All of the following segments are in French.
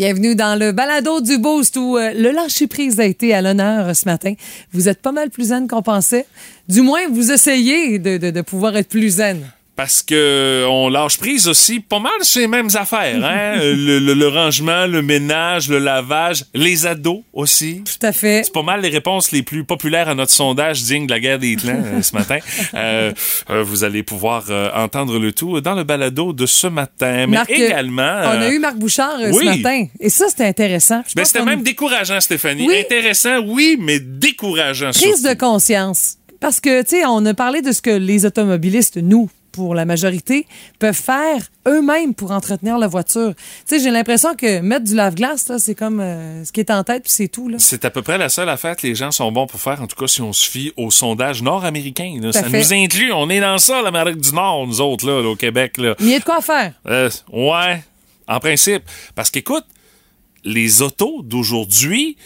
Bienvenue dans le balado du Boost où euh, le lâcher-prise a été à l'honneur ce matin. Vous êtes pas mal plus zen qu'on pensait. Du moins, vous essayez de, de, de pouvoir être plus zen parce que on lâche prise aussi pas mal sur les mêmes affaires, hein? le, le, le, rangement, le ménage, le lavage, les ados aussi. Tout à fait. C'est pas mal les réponses les plus populaires à notre sondage digne de la guerre des clans euh, ce matin. Euh, euh, vous allez pouvoir entendre le tout dans le balado de ce matin, mais Marc, également. On a eu Marc Bouchard oui. ce matin, et ça c'était intéressant. Ben, c'était même décourageant, Stéphanie. Oui. Intéressant, oui, mais décourageant. prise de conscience. Parce que, tu sais, on a parlé de ce que les automobilistes, nous, pour la majorité, peuvent faire eux-mêmes pour entretenir la voiture. Tu sais, j'ai l'impression que mettre du lave-glace, c'est comme euh, ce qui est en tête, puis c'est tout. C'est à peu près la seule affaire que les gens sont bons pour faire, en tout cas si on se fie au sondage nord-américain. Ça fait. nous inclut. On est dans ça, l'Amérique du Nord, nous autres, là, là, au Québec. Là. Il y a de quoi faire. Euh, ouais, en principe. Parce qu'écoute, les autos d'aujourd'hui,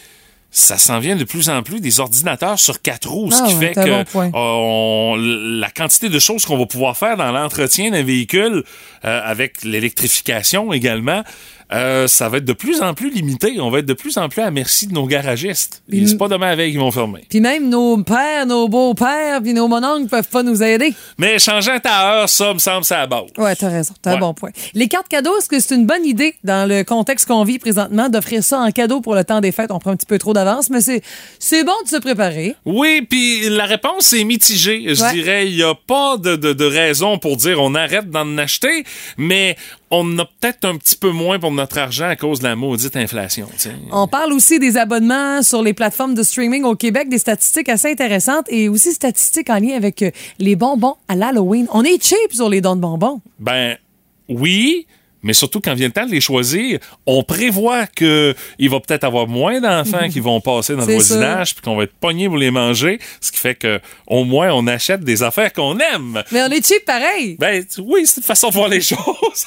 ça s'en vient de plus en plus des ordinateurs sur quatre roues, ce Ah qui ouais, fait que bon euh, on- la quantité de choses qu'on va pouvoir faire dans l'entretien d'un véhicule, euh, avec l'électrification également, euh, ça va être de plus en plus limité. On va être de plus en plus à merci de nos garagistes. Puis- c'est pas demain veille qu'ils vont fermer. Puis même nos pères, nos beaux-pères, puis nos mononcles peuvent pas nous aider. Mais changeant ta heure, ça me semble à la base. Ouais, t'as raison. T'as un Ouais. bon point. Les cartes cadeaux, est-ce que c'est une bonne idée dans le contexte qu'on vit présentement d'offrir ça en cadeau pour le temps des fêtes? On prend un petit peu trop d'avance, mais c'est, c'est bon de se préparer. Oui, puis la réponse est mitigée. Je Ouais. dirais, il n'y a pas de, de, de raison pour dire on arrête d'en acheter, mais on a peut-être un petit peu moins pour notre argent à cause de la maudite inflation. tu sais. On parle aussi des abonnements sur les plateformes de streaming au Québec, des statistiques assez intéressantes et aussi statistiques en lien avec euh, les bonbons à l'Halloween. On est cheap sur les dons de bonbons. Ben oui, mais surtout quand vient le temps de les choisir, on prévoit que il va peut-être avoir moins d'enfants qui vont passer dans le voisinage puis qu'on va être pognés pour les manger, ce qui fait que au moins on achète des affaires qu'on aime. Mais on est cheap pareil. Ben oui, c'est une façon de voir les choses.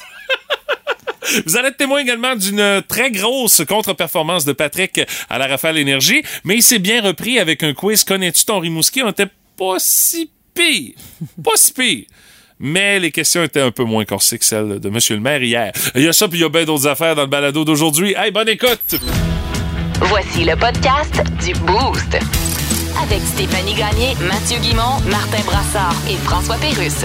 Vous allez être témoin également d'une très grosse contre-performance de Patrick à la Rafale Énergie, mais il s'est bien repris avec un quiz Connais-tu ton Rimouski? On était pas si pire. Pas si pire. Mais les questions étaient un peu moins corsées que celles de Monsieur le maire hier. Il y a ça, puis il y a bien d'autres affaires dans le balado d'aujourd'hui. Hey, bonne écoute! Voici le podcast du Boost. Avec Stéphanie Gagné, Mathieu Guimont, Martin Brassard et François Pérusse.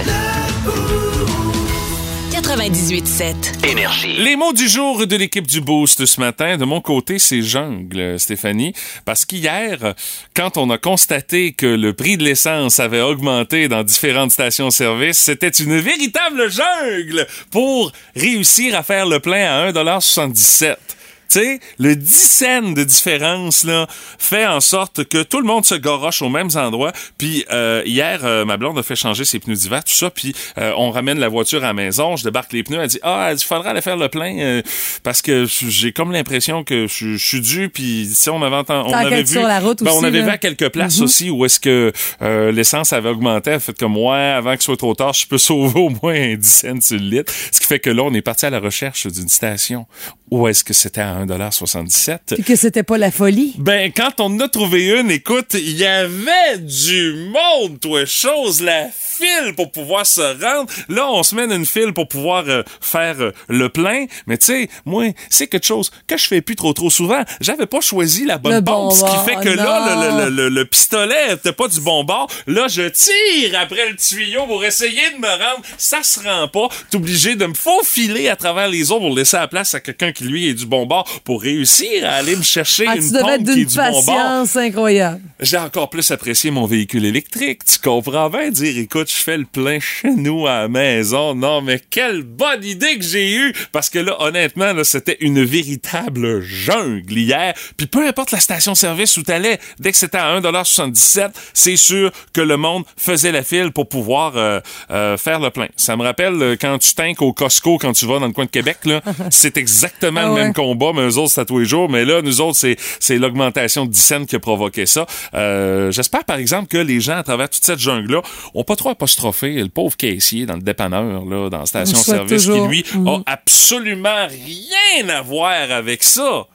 98.7. Énergie. Les mots du jour de l'équipe du Boost ce matin, de mon côté, c'est jungle, Stéphanie. Parce qu'hier, quand on a constaté que le prix de l'essence avait augmenté dans différentes stations-service, c'était une véritable jungle pour réussir à faire le plein à 1,77 tu sais, le 10 cents de différence là fait en sorte que tout le monde se goroche aux mêmes endroits. Puis euh, hier, euh, ma blonde a fait changer ses pneus d'hiver, tout ça. Puis euh, on ramène la voiture à la maison, je débarque les pneus. Elle dit ah, il faudra aller faire le plein euh, parce que j'ai comme l'impression que je, suis dû. Puis si on avait entendu, on Ça avait vu, sur la route ben, on avait là. vu à quelques places aussi où est-ce que euh, l'essence avait augmenté. Elle fait comme ouais, avant que ce soit trop tard, je peux sauver au moins un 10 cents sur le litre. Ce qui fait que là, on est parti à la recherche d'une station où est-ce que c'était à 1,77 Puis que c'était pas la folie. ben, quand on en a trouvé une, écoute, il y avait du monde, toi, chose, la file pour pouvoir se rendre. Là, on se dans une file pour pouvoir euh, faire euh, le plein. Mais tu sais, moi, c'est quelque chose que je fais plus trop trop souvent. J'avais pas choisi la bonne Le pompe, bon ce qui fait que non. là, le, le, le, le pistolet était pas du bon bord. Là, je tire après le tuyau pour essayer de me rendre. Ça se rend pas. T'es obligé de me faufiler à travers les autres pour laisser la place à quelqu'un qui, lui, est du bon bord pour réussir à aller me chercher Ah, une pompe qui est du bon bord. patience incroyable. J'ai encore plus apprécié mon véhicule électrique. Tu comprends bien dire, écoute, je fais le plein chez nous à la maison. Non, mais quelle bonne idée que j'ai eue! Parce que là, honnêtement, là, c'était une véritable jungle hier. Puis peu importe la station-service où t'allais, dès que c'était à 1,77$, c'est sûr que le monde faisait la file pour pouvoir euh, euh, faire le plein. Ça me rappelle euh, quand tu tanques au Costco, quand tu vas dans le coin de Québec, là, c'est exactement Ah le ouais. même combat, mais eux autres, c'est à tous les jours. Mais là, nous autres, c'est, c'est l'augmentation de 10 cents qui a provoqué ça. Euh, j'espère, par exemple, que les gens, à travers toute cette jungle-là, ont pas trop apostrophé le pauvre caissier dans le dépanneur, là, dans la station-service, qui, lui, a absolument rien à voir avec ça.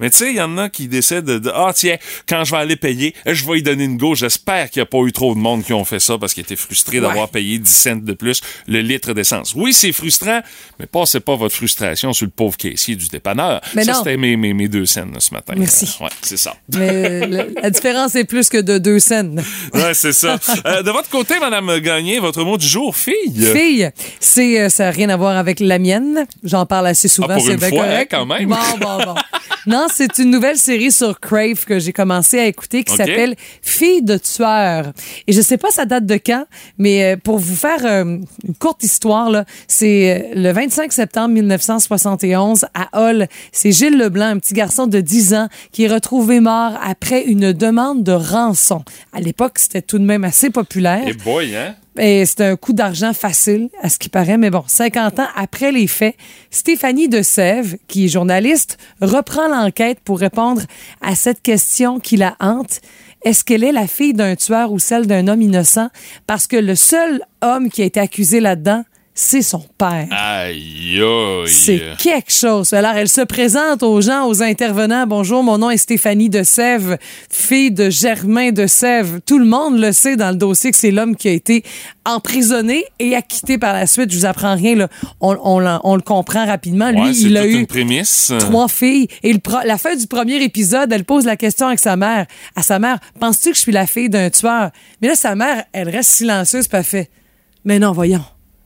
Mais tu sais, il y en a qui décident de, ah tiens, quand je vais aller payer, je vais y donner une go. J'espère qu'il n'y a pas eu trop de monde qui ont fait ça parce qu'ils étaient frustrés d'avoir payé 10 cents de plus le litre d'essence. Oui, c'est frustrant, mais passez pas votre frustration sur le pauvre caissier du dépanneur. Mais ça, c'était mes, mes, mes deux cents là, ce matin. Merci. Euh, ouais, c'est ça. Mais euh, la différence est plus que de deux scènes. Ouais, c'est ça. Euh, de votre côté, Madame Gagné, votre mot du jour, fille. Fille, c'est, euh, ça n'a rien à voir avec la mienne. J'en parle assez souvent. Ah, c'est bien fois, correct. hein, quand même. Bon, bon, bon. Non, c'est une nouvelle série sur Crave que j'ai commencé à écouter qui s'appelle Fille de tueur. Et je sais pas ça date de quand, mais euh, pour vous faire euh, une courte histoire, là, c'est euh, le 25 septembre 1971 à Hull. C'est Gilles Leblanc, un petit garçon de 10 ans, qui est retrouvé mort après une demande de rançon. À l'époque, c'était tout de même assez populaire. Et boy, hein? Et c'est un coup d'argent facile, à ce qui paraît. Mais bon, 50 ans après les faits, Stéphanie de Sèvres, qui est journaliste, reprend l'enquête pour répondre à cette question qui la hante. Est-ce qu'elle est la fille d'un tueur ou celle d'un homme innocent? Parce que le seul homme qui a été accusé là-dedans, c'est son père. Aïe, aïe. C'est quelque chose. Alors, elle se présente aux gens, aux intervenants. Bonjour, mon nom est Stéphanie de Sèvres, fille de Germain de Sèvres. Tout le monde le sait dans le dossier que c'est l'homme qui a été emprisonné et acquitté par la suite. Je vous apprends rien, là. On, on l'en- on le comprend rapidement. Ouais, Lui, il a eu une trois filles. Et le pro- la fin du premier épisode, elle pose la question avec sa mère. À sa mère, penses-tu que je suis la fille d'un tueur? Mais là, sa mère, elle reste silencieuse, elle fait, mais non, voyons.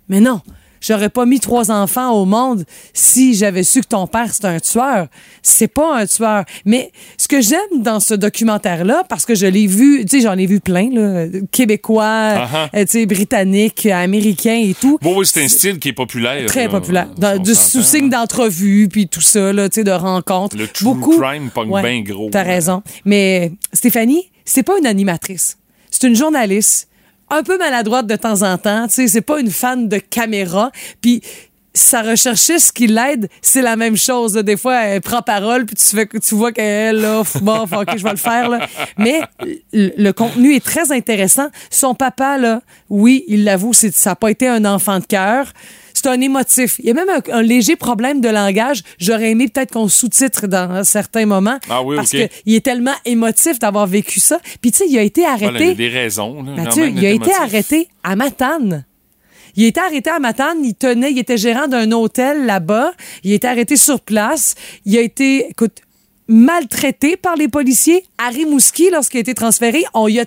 Mais non. J'aurais pas mis trois enfants au monde si j'avais su que ton père c'est un tueur. C'est pas un tueur. Mais ce que j'aime dans ce documentaire-là, parce que je l'ai vu, tu sais, j'en ai vu plein, là, québécois, Ah euh, tu sais, britanniques, américains et tout. Bon, oui, c'est un style qui est populaire. Très là. populaire. Dans- s'entend, sous signe là. d'entrevue, puis tout ça, là, tu sais, de rencontres. Le true crime pogne bien gros, T'as là. raison. Mais Stéphanie, c'est pas une animatrice. C'est une journaliste, un peu maladroite de temps en temps. Tu sais, c'est pas une fan de caméra. Puis sa recherchiste qui l'aide, c'est la même chose. Des fois, elle prend parole, puis tu, tu vois qu'elle, là, f- bon, ok, je vais le faire. Là. Mais le, le contenu est très intéressant. Son papa, là, oui, il l'avoue, ça n'a pas été un enfant de cœur. C'est un émotif. Il y a même un, un léger problème de langage. J'aurais aimé peut-être qu'on sous-titre dans certains moments. Ah oui, parce qu'il est tellement émotif d'avoir vécu ça. Puis tu sais, il a été Voilà, il y a arrêté. des raisons. Là, Mathieu, même, il a été émotif. arrêté à Matane. Il a été arrêté à Matane, il tenait, il était gérant d'un hôtel là-bas. Il a été arrêté sur place. Il a été, écoute, maltraité par les policiers. À Rimouski, lorsqu'il a été transféré, on lui a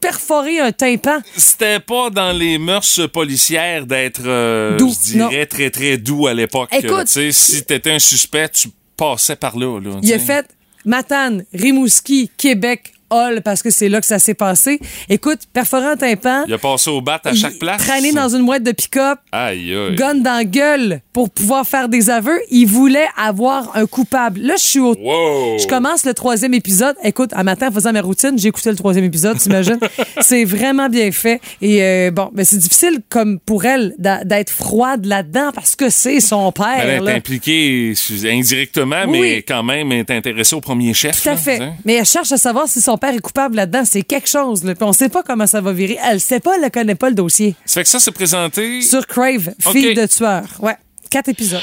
perforé un tympan. C'était pas dans les mœurs policières d'être, euh, Doux, je dirais, très, très doux à l'époque. Écoute- si t'étais un suspect, tu passais par là. là Il a fait Matane, Rimouski, Québec, Hall, parce que c'est là que ça s'est passé. Écoute, perforé un tympan. Il a passé au bat à chaque place. Traîné dans une boîte de pick-up. Aïe, aïe. gun dans la gueule pour pouvoir faire des aveux. Il voulait avoir un coupable. Là, je suis au... Wow. Je commence le troisième épisode. Écoute, un matin, en faisant ma routine, j'ai écouté le troisième épisode, t'imagines? c'est vraiment bien fait. Et euh, bon, ben, c'est difficile comme pour elle d'être froide là-dedans parce que c'est son père. Elle est là. impliquée indirectement, Oui. mais quand même est intéressée au premier chef. Tout à fait. sais. Mais elle cherche à savoir si son père est coupable là-dedans. C'est quelque chose. Là. Puis on sait pas comment ça va virer. Elle sait pas, elle ne connaît pas le dossier. Ça fait que ça, c'est présenté. Sur Crave, fille de tueur. Ouais. Quatre épisodes.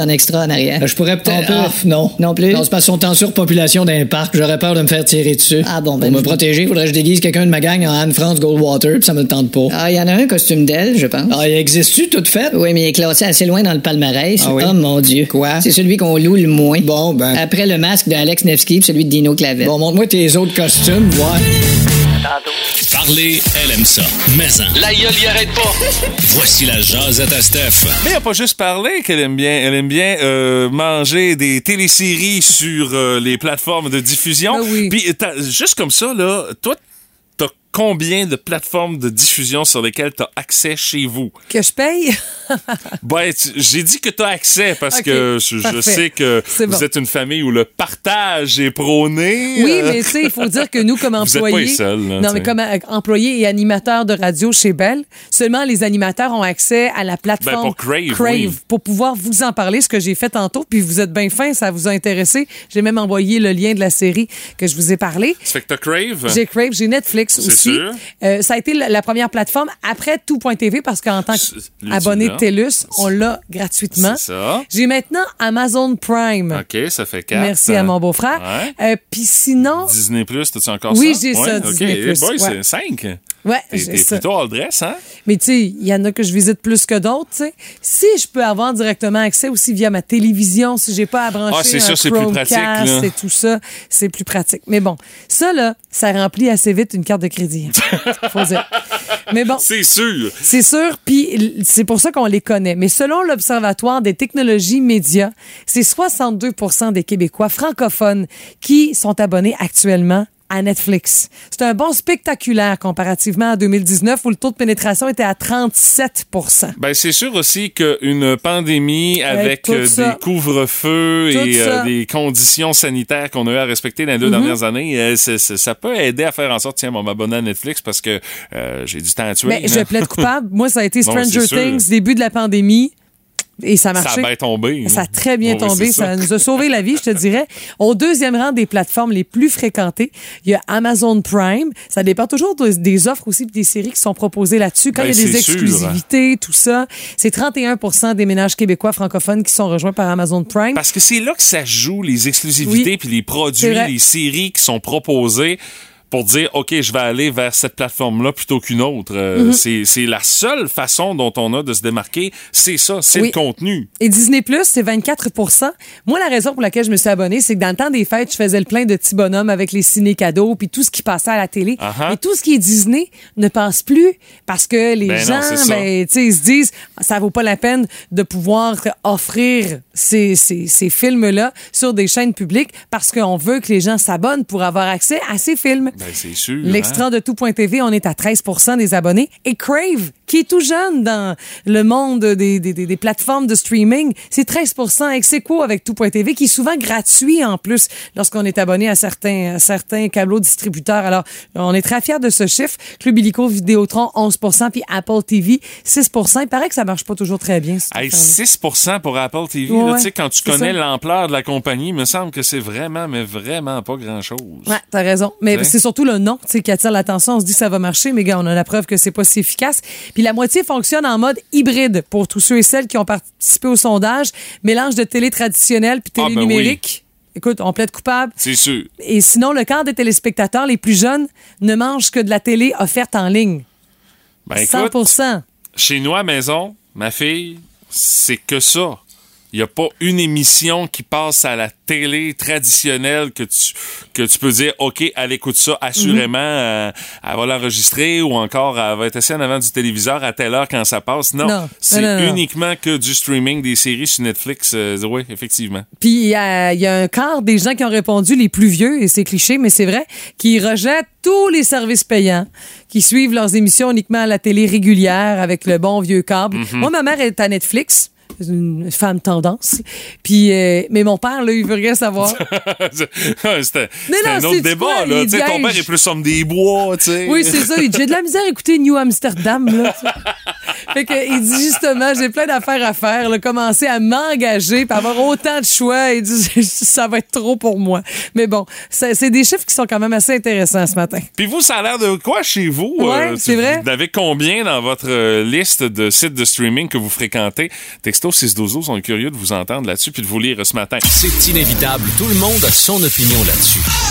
en extra en arrière. Euh, Je pourrais peut-être. Ah, non. Non plus? Non, c'est parce qu'ils sont en surpopulation d'un parc. J'aurais peur de me faire tirer dessus. Ah bon, ben, Pour me protéger, il faudrait que je déguise quelqu'un de ma gang en Anne-France Goldwater, puis ça me tente pas. Ah, il y en a un costume d'elle, je pense. Ah, il existe-tu, toute faite? Oui, mais il est classé assez loin dans le palmarès. Ah oui? Oh mon Dieu. Quoi? C'est celui qu'on loue le moins. Bon, ben. Après le masque d'Alex Nevsky et celui de Dino Clavel. Bon, montre-moi tes autres costumes, ouais. Parler, elle aime ça. Mais en, La gueule y arrête pas. voici la jasette à Steph. Mais elle a pas juste parlé qu'elle aime bien. Elle aime bien euh, manger des téléséries sur euh, les plateformes de diffusion. Ben oui. Puis juste comme ça, là, toi, t'as combien de plateformes de diffusion sur lesquelles tu as accès chez vous? Que je paye? Ben, tu- j'ai dit que tu as accès parce que je, sais que vous bon. êtes une famille où le partage est prôné. Oui, Euh, mais tu sais, il faut dire que nous, comme Vous êtes pas employés. les seuls, là, non, tu mais comme euh, employés et animateurs de radio chez Bell, seulement les animateurs ont accès à la plateforme Ben, pour Crave, oui. pour pouvoir vous en parler, ce que j'ai fait tantôt. Puis vous êtes bien fin, ça vous a intéressé. J'ai même envoyé le lien de la série que je vous ai parlé. Ça fait que t'as Crave? J'ai Crave, j'ai Netflix C'est aussi. Euh, ça a été la, la première plateforme après tout.tv parce qu'en tant C'est- qu'abonné de l'utile, TELUS, on l'a gratuitement. C'est. J'ai maintenant Amazon Prime. OK, ça fait quatre. Merci à mon beau-frère. Ouais. Euh, Puis sinon, Disney Plus, t'as-tu encore Oui, ça? j'ai ça, Disney+. OK. Boy, Ouais. c'est 5. ouais, T'es ça. plutôt all dress, hein? Mais tu sais, il y en a que je visite plus que d'autres, tu sais. Si je peux avoir directement accès aussi via ma télévision, si j'ai pas à brancher Ah, c'est sûr, c'est plus pratique, et tout ça, c'est plus pratique. Mais bon, ça là, ça remplit assez vite une carte de crédit. Faut dire. Mais bon, C'est sûr. c'est sûr, puis c'est pour ça qu'on les connaît. Mais selon l'Observatoire des technologies médias, c'est 62 des Québécois francophones qui sont abonnés actuellement à Netflix. C'est un bon spectaculaire comparativement à 2019 où le taux de pénétration était à 37 Ben, c'est sûr aussi qu'une pandémie avec euh, des couvre-feux et euh, des conditions sanitaires qu'on a eu à respecter dans les deux Mm-hmm. dernières années, euh, c'est- c'est- ça peut aider à faire en sorte, tiens, on m'abonner à Netflix parce que euh, j'ai du temps à tuer. Mais là. je plaide coupable. Moi, ça a été Bon, Stranger sûr. Things, début de la pandémie. Et ça a ça marché. a bien tombé. Ça a très bien tombé. Ça. nous a sauvé la vie, je te dirais. Au deuxième rang des plateformes les plus fréquentées, il y a Amazon Prime. Ça dépend toujours de- des offres aussi des séries qui sont proposées là-dessus. Quand Ben, il y a des sûr. exclusivités, tout ça, c'est 31% des ménages québécois francophones qui sont rejoints par Amazon Prime. Parce que c'est là que ça joue les exclusivités Oui. puis les produits, les séries qui sont proposées pour dire OK, je vais aller vers cette plateforme-là plutôt qu'une autre. Euh, Mhm. c'est, c'est la seule façon dont on a de se démarquer, c'est ça, c'est Oui. le contenu. Et Disney Plus, c'est 24% Moi, la raison pour laquelle je me suis abonnée, c'est que dans le temps des fêtes, je faisais le plein de petits bonhommes avec les ciné-cadeaux puis tout ce qui passait à la télé. Uh-huh. Et tout ce qui est Disney ne passe plus parce que les Ben non, gens, ça. ben, tu sais, ils se disent, ça vaut pas la peine de pouvoir offrir ces, ces, ces films-là sur des chaînes publiques parce qu'on veut que les gens s'abonnent pour avoir accès à ces films. Ben, c'est sûr. L'extra de tout.tv, on est à 13 des abonnés. Et Crave, qui est tout jeune dans le monde des, des, des- des plateformes de streaming, c'est 13 ex aequo avec tout.tv, qui est souvent gratuit en plus lorsqu'on est abonné à certains, à certains câbleaux distributeurs? Alors, on est très fiers de ce chiffre. Club Illico, Vidéotron, 11 puis Apple TV, 6 Il paraît que ça marche pas toujours très bien. Hey, affaire-là. 6 pour Apple TV, Ouais, là, tu sais, quand tu connais l'ampleur de la compagnie, il me semble que c'est vraiment, mais vraiment pas grand-chose. Ouais, t'as raison. Mais c'est surtout le nom qui attire l'attention. On se dit que ça va marcher, mais gars, on a la preuve que c'est pas si efficace. Puis la moitié fonctionne en mode hybride pour tous ceux et celles qui ont participé au sondage. Mélange de télé traditionnelle puis Ah, télé ben numérique. Écoute, on plaide coupable. C'est sûr. Et sinon, le quart des téléspectateurs les plus jeunes ne mangent que de la télé offerte en ligne. Ben, écoute, 100 Chez nous à maison, ma fille, c'est que ça. Il n'y a pas une émission qui passe à la télé traditionnelle que tu, que tu peux dire, OK, elle écoute ça, assurément, euh, elle va l'enregistrer ou encore elle va être assise en avant du téléviseur à telle heure quand ça passe. Non, Non. c'est uniquement que du streaming des séries sur Netflix. Euh, oui, effectivement. Puis il y, a il y a un quart des gens qui ont répondu, les plus vieux, et c'est cliché, mais c'est vrai, qui rejettent tous les services payants, qui suivent leurs émissions uniquement à la télé régulière avec le bon vieux câble. Mhm. Moi, ma mère est à Netflix. Une femme tendance. Puis, euh, mais mon père, là, il veut rien savoir. C'était un autre débat. quoi, Là. sais, Ton père est plus homme des bois. tu sais. Oui, c'est ça. Il dit, J'ai de la misère à écouter New Amsterdam. Là, fait que, il dit justement, j'ai plein d'affaires à faire, là, commencer à m'engager, puis avoir autant de choix. Il dit, ça va être trop pour moi. Mais bon, c'est des chiffres qui sont quand même assez intéressants ce matin. Puis vous, ça a l'air de quoi chez vous? Ouais, c'est vrai. Vous avez combien dans votre euh, liste de sites de streaming que vous fréquentez? Texto 612 sont curieux de vous entendre là-dessus puis de vous lire ce matin. C'est inévitable. Tout le monde a son opinion là-dessus.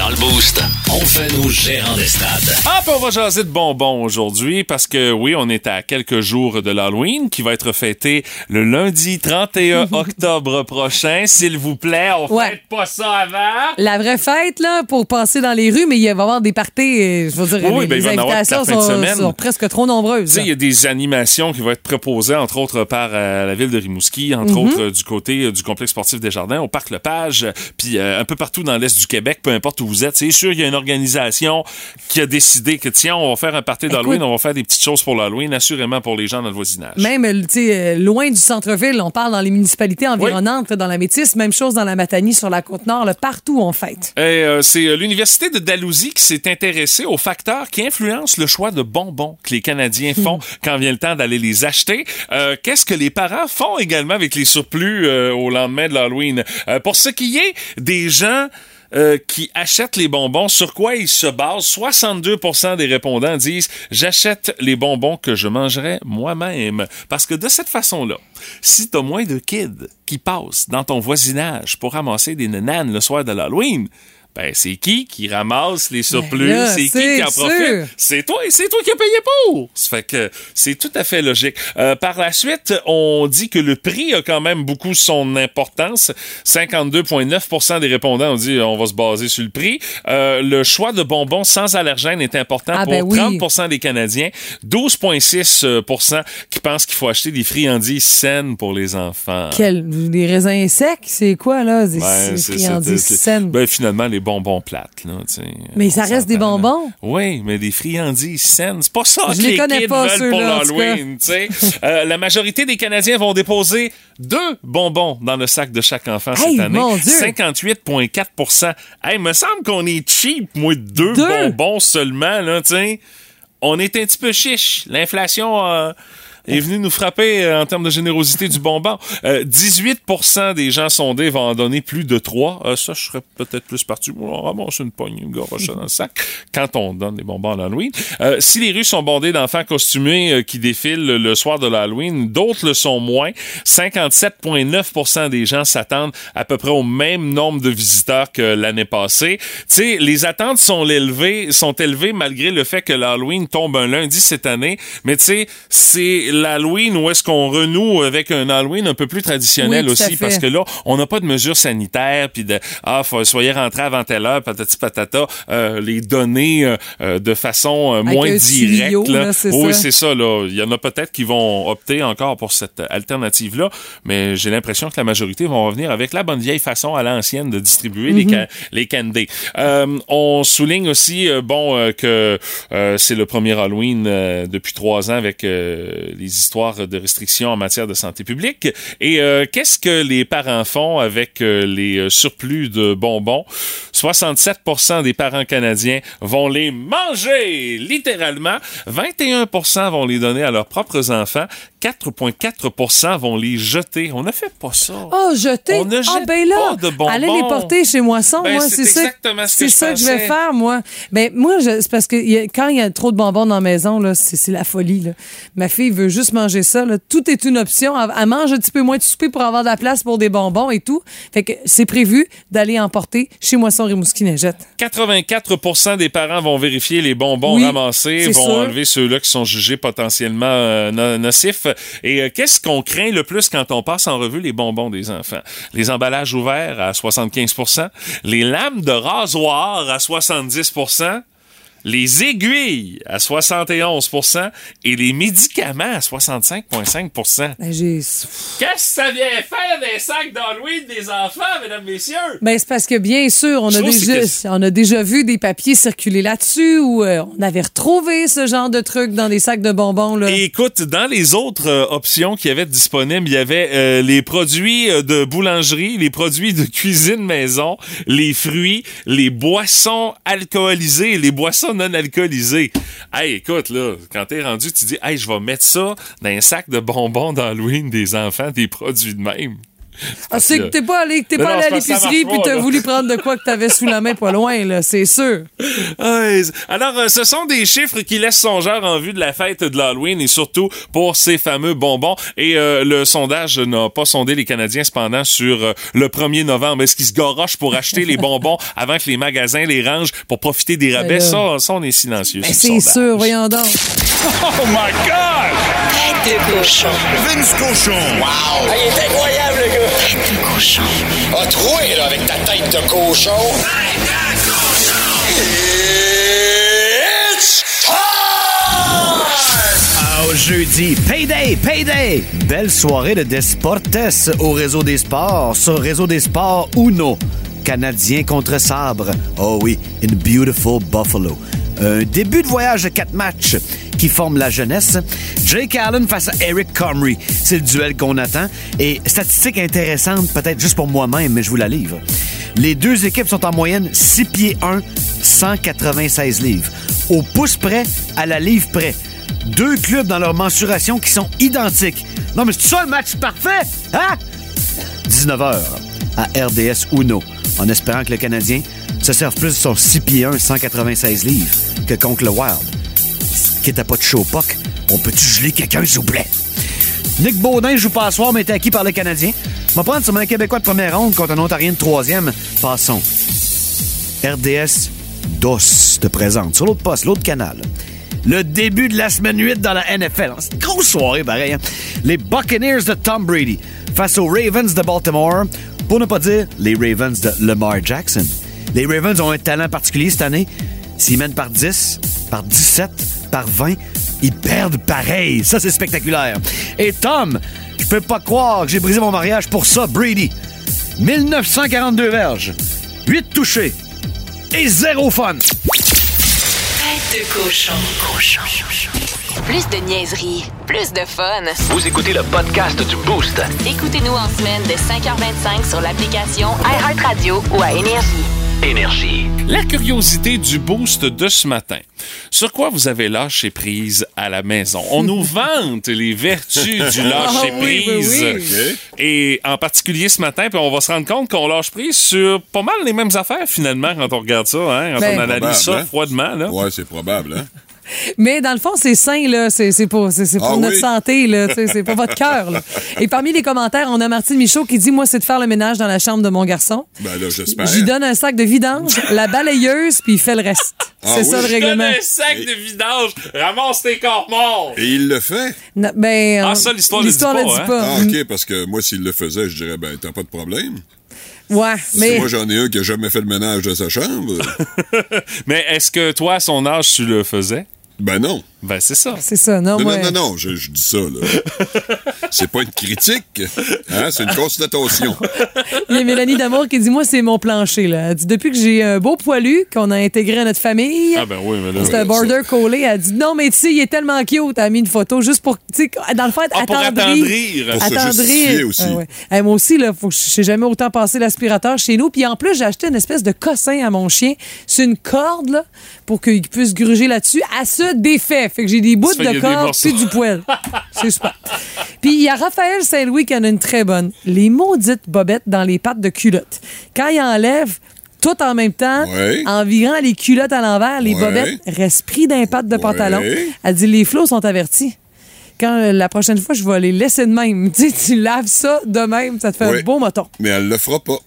Dans le Boost, on fait nos gérants des stades. Ah, on va jaser de bonbons aujourd'hui parce que oui, on est à quelques jours de l'Halloween qui va être fêté le lundi 31 octobre prochain. S'il vous plaît, on Ouais. fête pas ça avant. La vraie fête, là, pour passer dans les rues, mais il va y avoir des parties, euh, je veux dire, Oui, les, ben, les invitations sont, presque trop nombreuses. Tu sais, il y a des animations qui vont être proposées, entre autres par euh, la ville de Rimouski, entre autres euh, du côté euh, du complexe sportif des Jardins, au parc Lepage, puis euh, un peu partout dans l'est du Québec, peu importe où vous êtes. C'est sûr, il y a une organisation qui a décidé que, tiens, on va faire un party d'Halloween, on va faire des petites choses pour l'Halloween, assurément pour les gens dans le voisinage. Même, euh, tu sais, euh, loin du centre-ville, on parle dans les municipalités environnantes, dans la Métis, même chose dans la Matanie, sur la Côte-Nord, partout on fête. Et, euh, c'est l'Université de Dalhousie qui s'est intéressée aux facteurs qui influencent le choix de bonbons que les Canadiens font quand vient le temps d'aller les acheter. Euh, Qu'est-ce que les parents font également avec les surplus euh, au lendemain de l'Halloween? Pour ce qui est des gens euh, qui achètent les bonbons, sur quoi ils se basent? 62% des répondants disent « J'achète les bonbons que je mangerai moi-même. » Parce que de cette façon-là, si t'as moins de kids qui passent dans ton voisinage pour ramasser des nenanes le soir de l'Halloween, ben c'est qui qui ramasse les surplus? Ben là, C'est qui qui en sûr. profite? C'est toi et c'est toi qui as payé pour. Ça fait que c'est tout à fait logique. Euh, par la suite, on dit que le prix a quand même beaucoup son importance. 52,9 des répondants ont dit on va se baser sur le prix. Euh, le choix de bonbons sans allergènes est important Ah, pour ben oui. 30 des Canadiens. 12,6 qui pensent qu'il faut acheter des friandises saines pour les enfants. Quel, des raisins secs, c'est quoi, là? Des c'est- friandises saines. Ben, finalement, les bonbons plates, là. Mais ça reste des bonbons? Oui, mais des friandises saines, c'est pas ça Je que les les kids pas, veulent pour l'Halloween. Euh, la majorité des Canadiens vont déposer deux bonbons dans le sac de chaque enfant Hey, cette année. mon Dieu! 58,4% Hey, me semble qu'on est cheap, moi, deux, Deux? bonbons seulement, là. On est un petit peu chiche. L'inflation... euh, est venue nous frapper euh, en termes de générosité du bonbon. Euh, 18% des gens sondés vont en donner plus de trois. Euh, ça, je serais peut-être plus parti. On ramasse une poignée, une garoche dans le sac quand on donne des bonbons à l'Halloween. Euh, si les rues sont bondées d'enfants costumés euh, qui défilent le soir de l'Halloween, d'autres le sont moins. 57,9 des gens s'attendent à peu près au même nombre de visiteurs que l'année passée. Tu sais, les attentes sont élevées, sont élevées malgré le fait que l'Halloween tombe un lundi cette année. Mais tu sais, c'est l'Halloween où est-ce qu'on renoue avec un Halloween un peu plus traditionnel Oui, aussi parce que là, on n'a pas de mesures sanitaires puis de ah, faut, soyez rentrés avant telle heure, patati patata, euh, les données euh, euh, de façon euh, moins directe. tuyau, là. là, c'est oui, c'est ça. Là, il y en a peut-être qui vont opter encore pour cette alternative là, mais j'ai l'impression que la majorité vont revenir avec la bonne vieille façon à l'ancienne de distribuer les Mhm. ca- les candies. Euh, on souligne aussi bon euh, que euh, c'est le premier Halloween euh, depuis trois ans avec euh, les histoires de restrictions en matière de santé publique. Et euh, qu'est-ce que les parents font avec euh, les euh, surplus de bonbons? 67% des parents canadiens vont les manger, littéralement. 21 vont les donner à leurs propres enfants. 4,4 vont les jeter. On ne fait pas ça. Oh, jeter? On ne Ah, jette ben là, pas de bonbons. allez les porter chez Moisson, Ben, moi, c'est ça. exactement ce que je ça que je vais faire, moi. Ben, moi, c'est parce que il y a- quand il y a trop de bonbons dans la maison, là, c'est la folie, là. Ma fille veut juste manger ça, là. Tout est une option. Elle, mange un petit peu moins de souper pour avoir de la place pour des bonbons et tout. Fait que c'est prévu d'aller emporter chez Moisson Rimouski Neigette. 84 des parents vont vérifier les bonbons Oui, ramassés, vont sûr. enlever ceux-là qui sont jugés potentiellement euh, no- nocifs. Et euh, qu'est-ce qu'on craint le plus quand on passe en revue les bonbons des enfants? Les emballages ouverts à 75% les lames de rasoir à 70 les aiguilles à 71 et les médicaments à 65,5 Ben. Qu'est-ce que ça vient faire des sacs d'Halloween des enfants, mesdames, messieurs? Ben, c'est parce que bien sûr, on a, déjà, que on a déjà vu des papiers circuler là-dessus où euh, on avait retrouvé ce genre de trucs dans des sacs de bonbons. Là. Et écoute, dans les autres euh, options qui avaient disponibles, il y avait euh, les produits euh, de boulangerie, les produits de cuisine maison, les fruits, les boissons alcoolisées, les boissons non alcoolisées. Hey, écoute, là, quand t'es rendu, tu dis, hey, je vais mettre ça dans un sac de bonbons d'Halloween des enfants, des produits de même. Ah, c'est que t'es pas allé, t'es pas non, allé à l'épicerie puis t'as voulu prendre de quoi que t'avais sous la main pas loin, là, c'est sûr. Ouais, Alors, euh, ce sont des chiffres qui laissent songeur en vue de la fête de l'Halloween et surtout pour ces fameux bonbons. Et euh, le sondage n'a pas sondé les Canadiens cependant sur euh, le 1er novembre. Est-ce qu'ils se gorochent pour acheter les bonbons avant que les magasins les rangent pour profiter des rabais? Ça, ça, on est silencieux. Ben, c'est sûr, voyons donc. Oh my God! Tête de cochon. Vince Cochon. Wow! Ah, il est incroyable, le gars. Tête de cochon. A troué, là, avec ta tête de cochon. Tête de cochon! It's time! Au jeudi, Payday, Payday! Belle soirée de Desportes au Réseau des Sports, sur Réseau des Sports Uno. Canadien contre Sabre. Oh oui, in beautiful Buffalo. Un début de voyage de quatre matchs qui forment la jeunesse. Jake Allen face à Eric Comrie. C'est le duel qu'on attend. Et statistique intéressante, peut-être juste pour moi-même, mais je vous la livre. Les deux équipes sont en moyenne 6 pieds 1, 196 livres. Au pouce près, à la livre près. Deux clubs dans leur mensuration qui sont identiques. Non, mais c'est ça le match parfait, hein? 19h à RDS Uno, en espérant que le Canadien se serve plus de son 6 pieds 1, 196 livres que contre le Wild. Quitte à pas de chaud puck, on peut-tu geler quelqu'un, s'il vous plaît? Nick Baudin joue pas à soir, mais est acquis par le Canadien. On va prendre sur un Québécois de première ronde contre un Ontarien de troisième. Passons. RDS DOS te présente sur l'autre poste, l'autre canal. Le début de la semaine 8 dans la NFL. C'est une grosse soirée, pareil. hein. Les Buccaneers de Tom Brady face aux Ravens de Baltimore, pour ne pas dire les Ravens de Lamar Jackson. Les Ravens ont un talent particulier cette année. S'ils mènent par 10, par 17, par 20, ils perdent pareil. Ça, c'est spectaculaire. Et Tom, je peux pas croire que j'ai brisé mon mariage pour ça, Brady. 1942 verges, 8 touchés et zéro fun. Tête de cochon. Cochon. Plus de niaiserie, plus de fun. Vous écoutez le podcast du Boost. Écoutez-nous en semaine de 5h25 sur l'application iHeartRadio ou à Énergie. Énergie. La curiosité du boost de ce matin. Sur quoi vous avez lâché prise à la maison? On nous vante les vertus du lâcher Ah oui, oui, prise. oui. Et en particulier ce matin, puis on va se rendre compte qu'on lâche prise sur pas mal les mêmes affaires finalement quand on regarde ça, hein, quand Ben- on analyse ça hein? froidement. Là. Ouais, c'est probable, hein? Mais dans le fond, c'est sain, là. C'est c'est pour, c'est c'est pour Ah notre oui? santé, là. C'est pour votre cœur, là. Et parmi les commentaires, on a Martine Michaud qui dit Moi, c'est de faire le ménage dans la chambre de mon garçon. Ben là, j'espère. J'y donne un sac de vidange, la balayeuse, puis il fait le reste. Ah c'est oui? ça le règlement. Donne un sac de vidange, ramasse tes corps morts. Et il le fait? Non, ben, Ah, ça, l'histoire le dit pas, le hein? Ah, OK, parce que moi, s'il le faisait, je dirais, ben, t'as pas de problème. Ouais, Parce que mais. moi, j'en ai un qui a jamais fait le ménage de sa chambre. Mais est-ce que toi, à son âge, tu le faisais? Ben non. Ben, c'est ça. C'est ça, non, Non, moi. non, non, non, je, je dis ça, là. c'est pas une critique, hein, c'est une constatation. Il y a Mélanie Damour qui dit Moi, c'est mon plancher, là. Elle dit Depuis que j'ai un beau poilu, qu'on a intégré à notre famille. Ah, ben oui, mais là. C'est un border collé. Elle dit non, mais tu sais, il est tellement cute. Elle a mis une photo juste pour, tu sais, dans le fait, Ah, pour attendrir. Pour se justifier aussi. Ah ouais. Hey, moi aussi, là, faut que je sais jamais autant passer l'aspirateur chez nous. Puis en plus, j'ai acheté une espèce de cossin à mon chien. C'est une corde, là, pour qu'il puisse gruger là-dessus. Elle se défait. Fait que j'ai des bouts de des morceaux. puis du poêle. C'est super. Puis il y a Raphaël Saint-Louis qui en a une très bonne. Les maudites bobettes dans les pattes de culotte. Quand il enlève tout en même temps, Ouais. en virant les culottes à l'envers, les Ouais. bobettes restent pris d'un pattes de Ouais. pantalon. Elle dit les flots sont avertis. Quand euh, la prochaine fois, je vais les laisser de même. Tu sais, tu laves ça de même, ça te fait un beau moton. Mais elle le fera pas.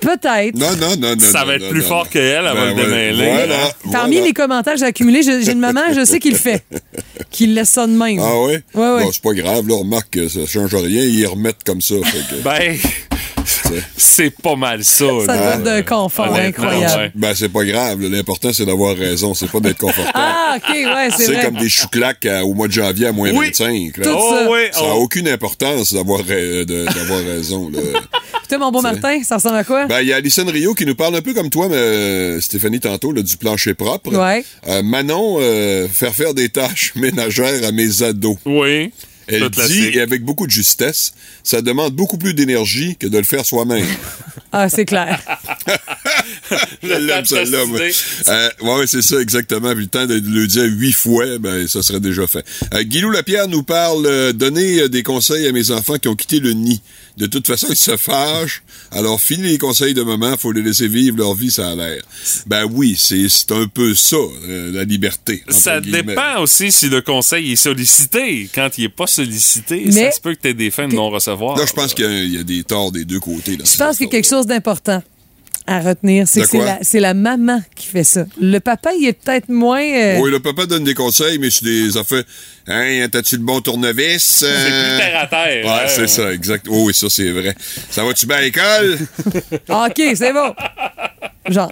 Peut-être. Non, non, non, non. Ça va être non, plus non, fort qu'elle, elle va le Ben, démêler. Voilà, Parmi voilà. les commentaires que j'ai accumulés, j'ai j'ai une maman, je sais qu'il le fait. Qu'il laisse ça de même. Ah oui? Ouais, ouais. Bon, c'est pas grave, là, remarque que ça change rien, ils remettent comme ça. fait que- Ben, c'est pas mal ça. Ça là. être d'un confort incroyable. ouais. Ben, c'est pas grave. L'important, c'est d'avoir raison. C'est pas d'être confortable. Ah, OK, ouais, c'est c'est comme des chouclacs au mois de janvier à moins Oui. 25. là. Tout Oh, ça. oui, Ça n'a oh. aucune importance d'avoir ra- de- d'avoir raison. là. Toi, mon beau Martin, ça ressemble à quoi? Ben, il y a Alison Rio qui nous parle un peu comme toi, mais, euh, Stéphanie, tantôt, là, du plancher propre. Ouais. Euh, Manon, euh, faire faire des tâches ménagères à mes ados. Oui. Elle dit, classique. et avec beaucoup de justesse, ça demande beaucoup plus d'énergie que de le faire soi-même. Ah, c'est clair. Je l'aime, celle-là, moi. Euh, ouais, ouais, c'est ça, exactement. Puis le temps de le dire huit fois, ben, ça serait déjà fait. Euh, Guilou Lapierre nous parle, euh, donner euh, des conseils à mes enfants qui ont quitté le nid. De toute façon, ils se fâchent. Alors, fini les conseils de maman, faut les laisser vivre leur vie, ça a l'air. Ben oui, c'est c'est un peu ça, euh, la liberté. Ça guillemets. dépend aussi si le conseil est sollicité. Quand il est pas sollicité, Mais- ça se peut que tu aies des fins de non-recevoir. Là, je pense qu'il y a- il y, a des torts des deux côtés. Je pense qu'il y a quelque chose d'important à retenir. C'est que c'est quoi? la, c'est la maman qui fait ça. Le papa, il est peut-être moins. euh, Oui, le papa donne des conseils, mais c'est des affaires. Hein, t'as-tu le bon tournevis? C'est Euh, plus terre à terre. Ouais, hein. c'est ça, exact. Oh, oui, ça, c'est vrai. Ça va-tu bien à l'école? Ah, OK, c'est bon. Genre.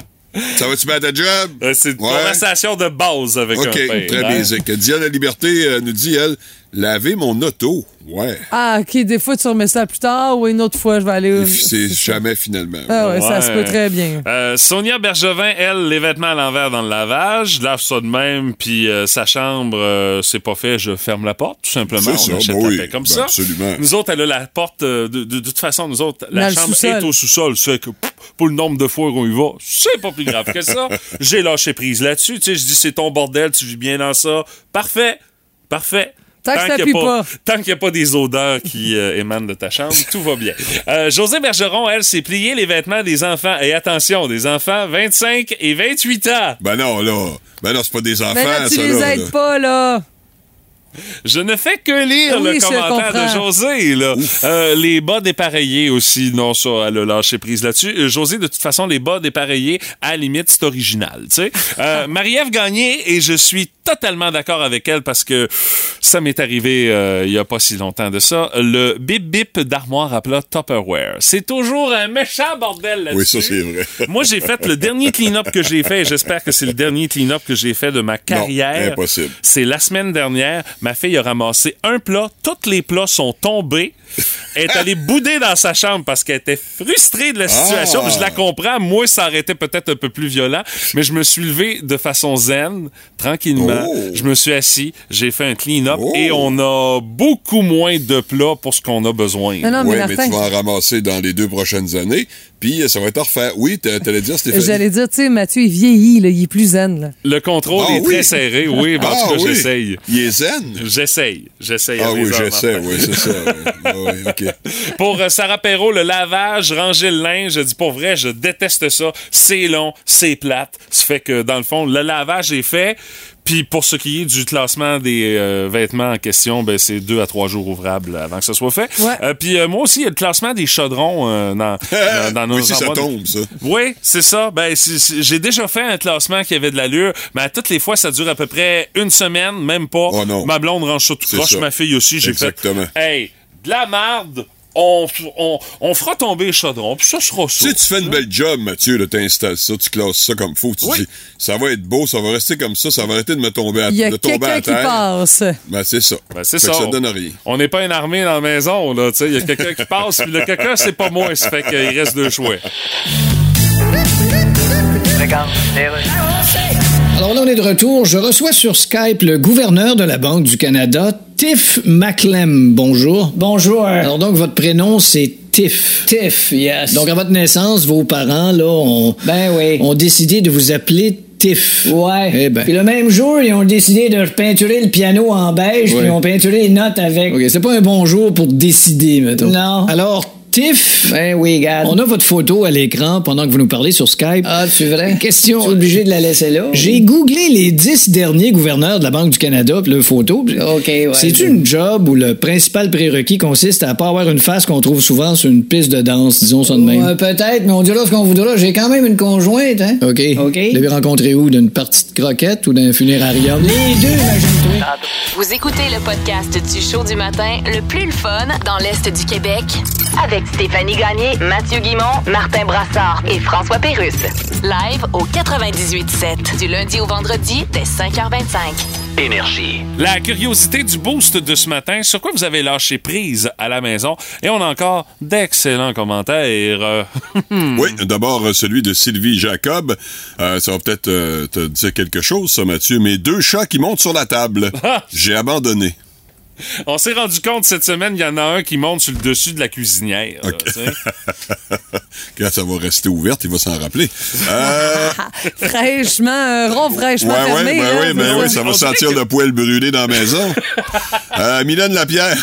Ça va-tu bien à ta job? Euh, C'est une Ouais. conversation de base avec OK, un père. très hein. basique. Diane La Liberté euh, nous dit, elle, Laver mon auto. Ouais. Ah, OK, des fois, tu remets ça plus tard ou une autre fois, je vais aller... C'est jamais finalement. Ah ouais, ça se peut très bien. Euh, Sonia Bergevin, elle, les vêtements à l'envers dans le lavage, lave ça de même, puis euh, sa chambre, euh, c'est pas fait, je ferme la porte, tout simplement. On ça, achète ben la oui, comme ben ça. absolument. Nous autres, elle a la porte, euh, de, de- de toute façon, nous autres, la Dans chambre est au sous-sol. C'est que pour le nombre de fois qu'on y va, c'est pas plus grave que ça. J'ai lâché prise là-dessus. Tu sais, je dis, c'est ton bordel, tu vis bien dans ça. Parfait, parfait. Tant que ça qu'il y a pue pas. Tant qu'il n'y a pas des odeurs qui euh, émanent de ta chambre, tout va bien. Euh, José Bergeron, elle, s'est plié les vêtements des enfants. Et attention, des enfants 25 et 28 ans. Ben non, là. Ben non, c'est pas des enfants, Mais là, tu ça, les là, aides là. pas, là. Je ne fais que lire Oui, le commentaire de. José. Là. Euh, les bas dépareillés aussi, non, ça, elle a lâché prise là-dessus. Euh, José, de toute façon, les bas dépareillés, à la limite, c'est original. tu sais. Euh, Marie-Ève Gagné, et je suis totalement d'accord avec elle parce que ça m'est arrivé euh, il y a pas si longtemps de ça. Le bip-bip d'armoire à plat Tupperware. C'est toujours un méchant bordel là-dessus. Oui, ça, c'est vrai. Moi, j'ai fait le dernier clean-up que j'ai fait et j'espère que c'est le dernier clean-up que j'ai fait de ma carrière. impossible. C'est la semaine dernière. Ma fille a ramassé un plat. Tous les plats sont tombés. Elle est allée bouder dans sa chambre parce qu'elle était frustrée de la situation. Ah. Je la comprends. Moi, ça aurait été peut-être un peu plus violent. Mais je me suis levé de façon zen, tranquillement. Oh. Je me suis assis. J'ai fait un clean-up Oh. et on a beaucoup moins de plats pour ce qu'on a besoin. Non, non, mais Oui, mais Martin, tu vas en ramasser dans les deux prochaines années, puis euh, ça va être à refaire. Oui, t'a- t'allais dire, Stéphanie? j'allais dire, tu sais, Mathieu, il vieillit, là, il est plus zen, là. Le contrôle Ah est oui. très serré. Oui, ben, en Ah tout cas, oui. j'essaye. Il est zen? J'essaye. J'essaye. Ah oui, j'essaie, oui, c'est ça. Ah oui, OK. Pour euh, Sarah Perrault, le lavage, ranger le linge, je dis pour vrai, je déteste ça. C'est long, c'est plate. Ça fait que, dans le fond, le lavage est fait. Puis pour ce qui est du classement des euh, vêtements en question, ben c'est deux à trois jours ouvrables avant que ce soit fait. Ouais. Euh, puis euh, moi aussi, il y a le classement des chaudrons euh, dans, dans, dans nos oui, si ça tombe, ça. Oui, c'est ça. Ben, c'est- c'est- j'ai déjà fait un classement qui avait de l'allure, mais à toutes les fois, ça dure à peu près une semaine, même pas. Oh non. Ma blonde range ça tout ça. ma fille aussi, j'ai fait. Exactement. Hey, de la marde, on, on, on fera tomber le chaudron, puis ça sera ça. Si tu fais une belle job, Mathieu, là, t'installes ça, tu classes ça comme faut, tu Oui. dis, ça va être beau, ça va rester comme ça, ça va arrêter de me tomber à, Il y a de tomber quelqu'un à qui terre. passe. Ben, c'est ça. Ben, c'est ça. que ça donne rien. On n'est pas une armée dans la maison, là. Tu sais, il y a quelqu'un qui passe, puis le quelqu'un, c'est pas moi. Ça fait qu'il reste deux choix. Alors là, on est de retour. Je reçois sur Skype le gouverneur de la Banque du Canada, Tiff McClem. Bonjour. Bonjour. Alors donc, votre prénom, c'est Tiff. Tiff, yes. Donc, à votre naissance, vos parents, là, ont, Ben oui. ont décidé de vous appeler Tiff. Ouais. Eh ben. Puis le même jour, ils ont décidé de peinturer le piano en beige, Ouais. puis ils ont peinturé les notes avec. OK, c'est pas un bon jour pour décider, mettons. Non. Alors, Ben oui, on a votre photo à l'écran pendant que vous nous parlez sur Skype. Ah, tu vrai? Question. Tu es obligé de la laisser là? J'ai googlé les dix derniers gouverneurs de la Banque du Canada, puis le photo. OK, ouais. C'est une job où le principal prérequis consiste à pas avoir une face qu'on trouve souvent sur une piste de danse, disons ça de même? Ouais, peut-être, mais on dira ce qu'on voudra. J'ai quand même une conjointe, hein? OK. OK. Vous l'avez rencontré où? D'une partie de croquette ou d'un funérarium? Les deux, Vous écoutez le podcast du show du matin le plus le fun dans l'Est du Québec avec Stéphanie Gagné, Mathieu Guimont, Martin Brassard et François Pérusse. Live au 98.7 du lundi au vendredi dès 5h25. Énergie. La curiosité du boost de ce matin, sur quoi vous avez lâché prise à la maison? Et on a encore d'excellents commentaires. Euh, Oui, d'abord, euh, celui de Sylvie Jacob. Euh, ça va peut-être euh, te dire quelque chose, ça, Mathieu, mais deux chats qui montent sur la table. Ah! J'ai abandonné. on s'est rendu compte cette semaine, il y en a un qui monte sur le dessus de la cuisinière. là. Quand ça va rester ouverte, il va s'en rappeler. Euh, fraîchement, un rond fraîchement ouais, ben là, oui, ben oui, ça va sentir le poêle brûlé dans la maison. Euh, Mylène Lapierre,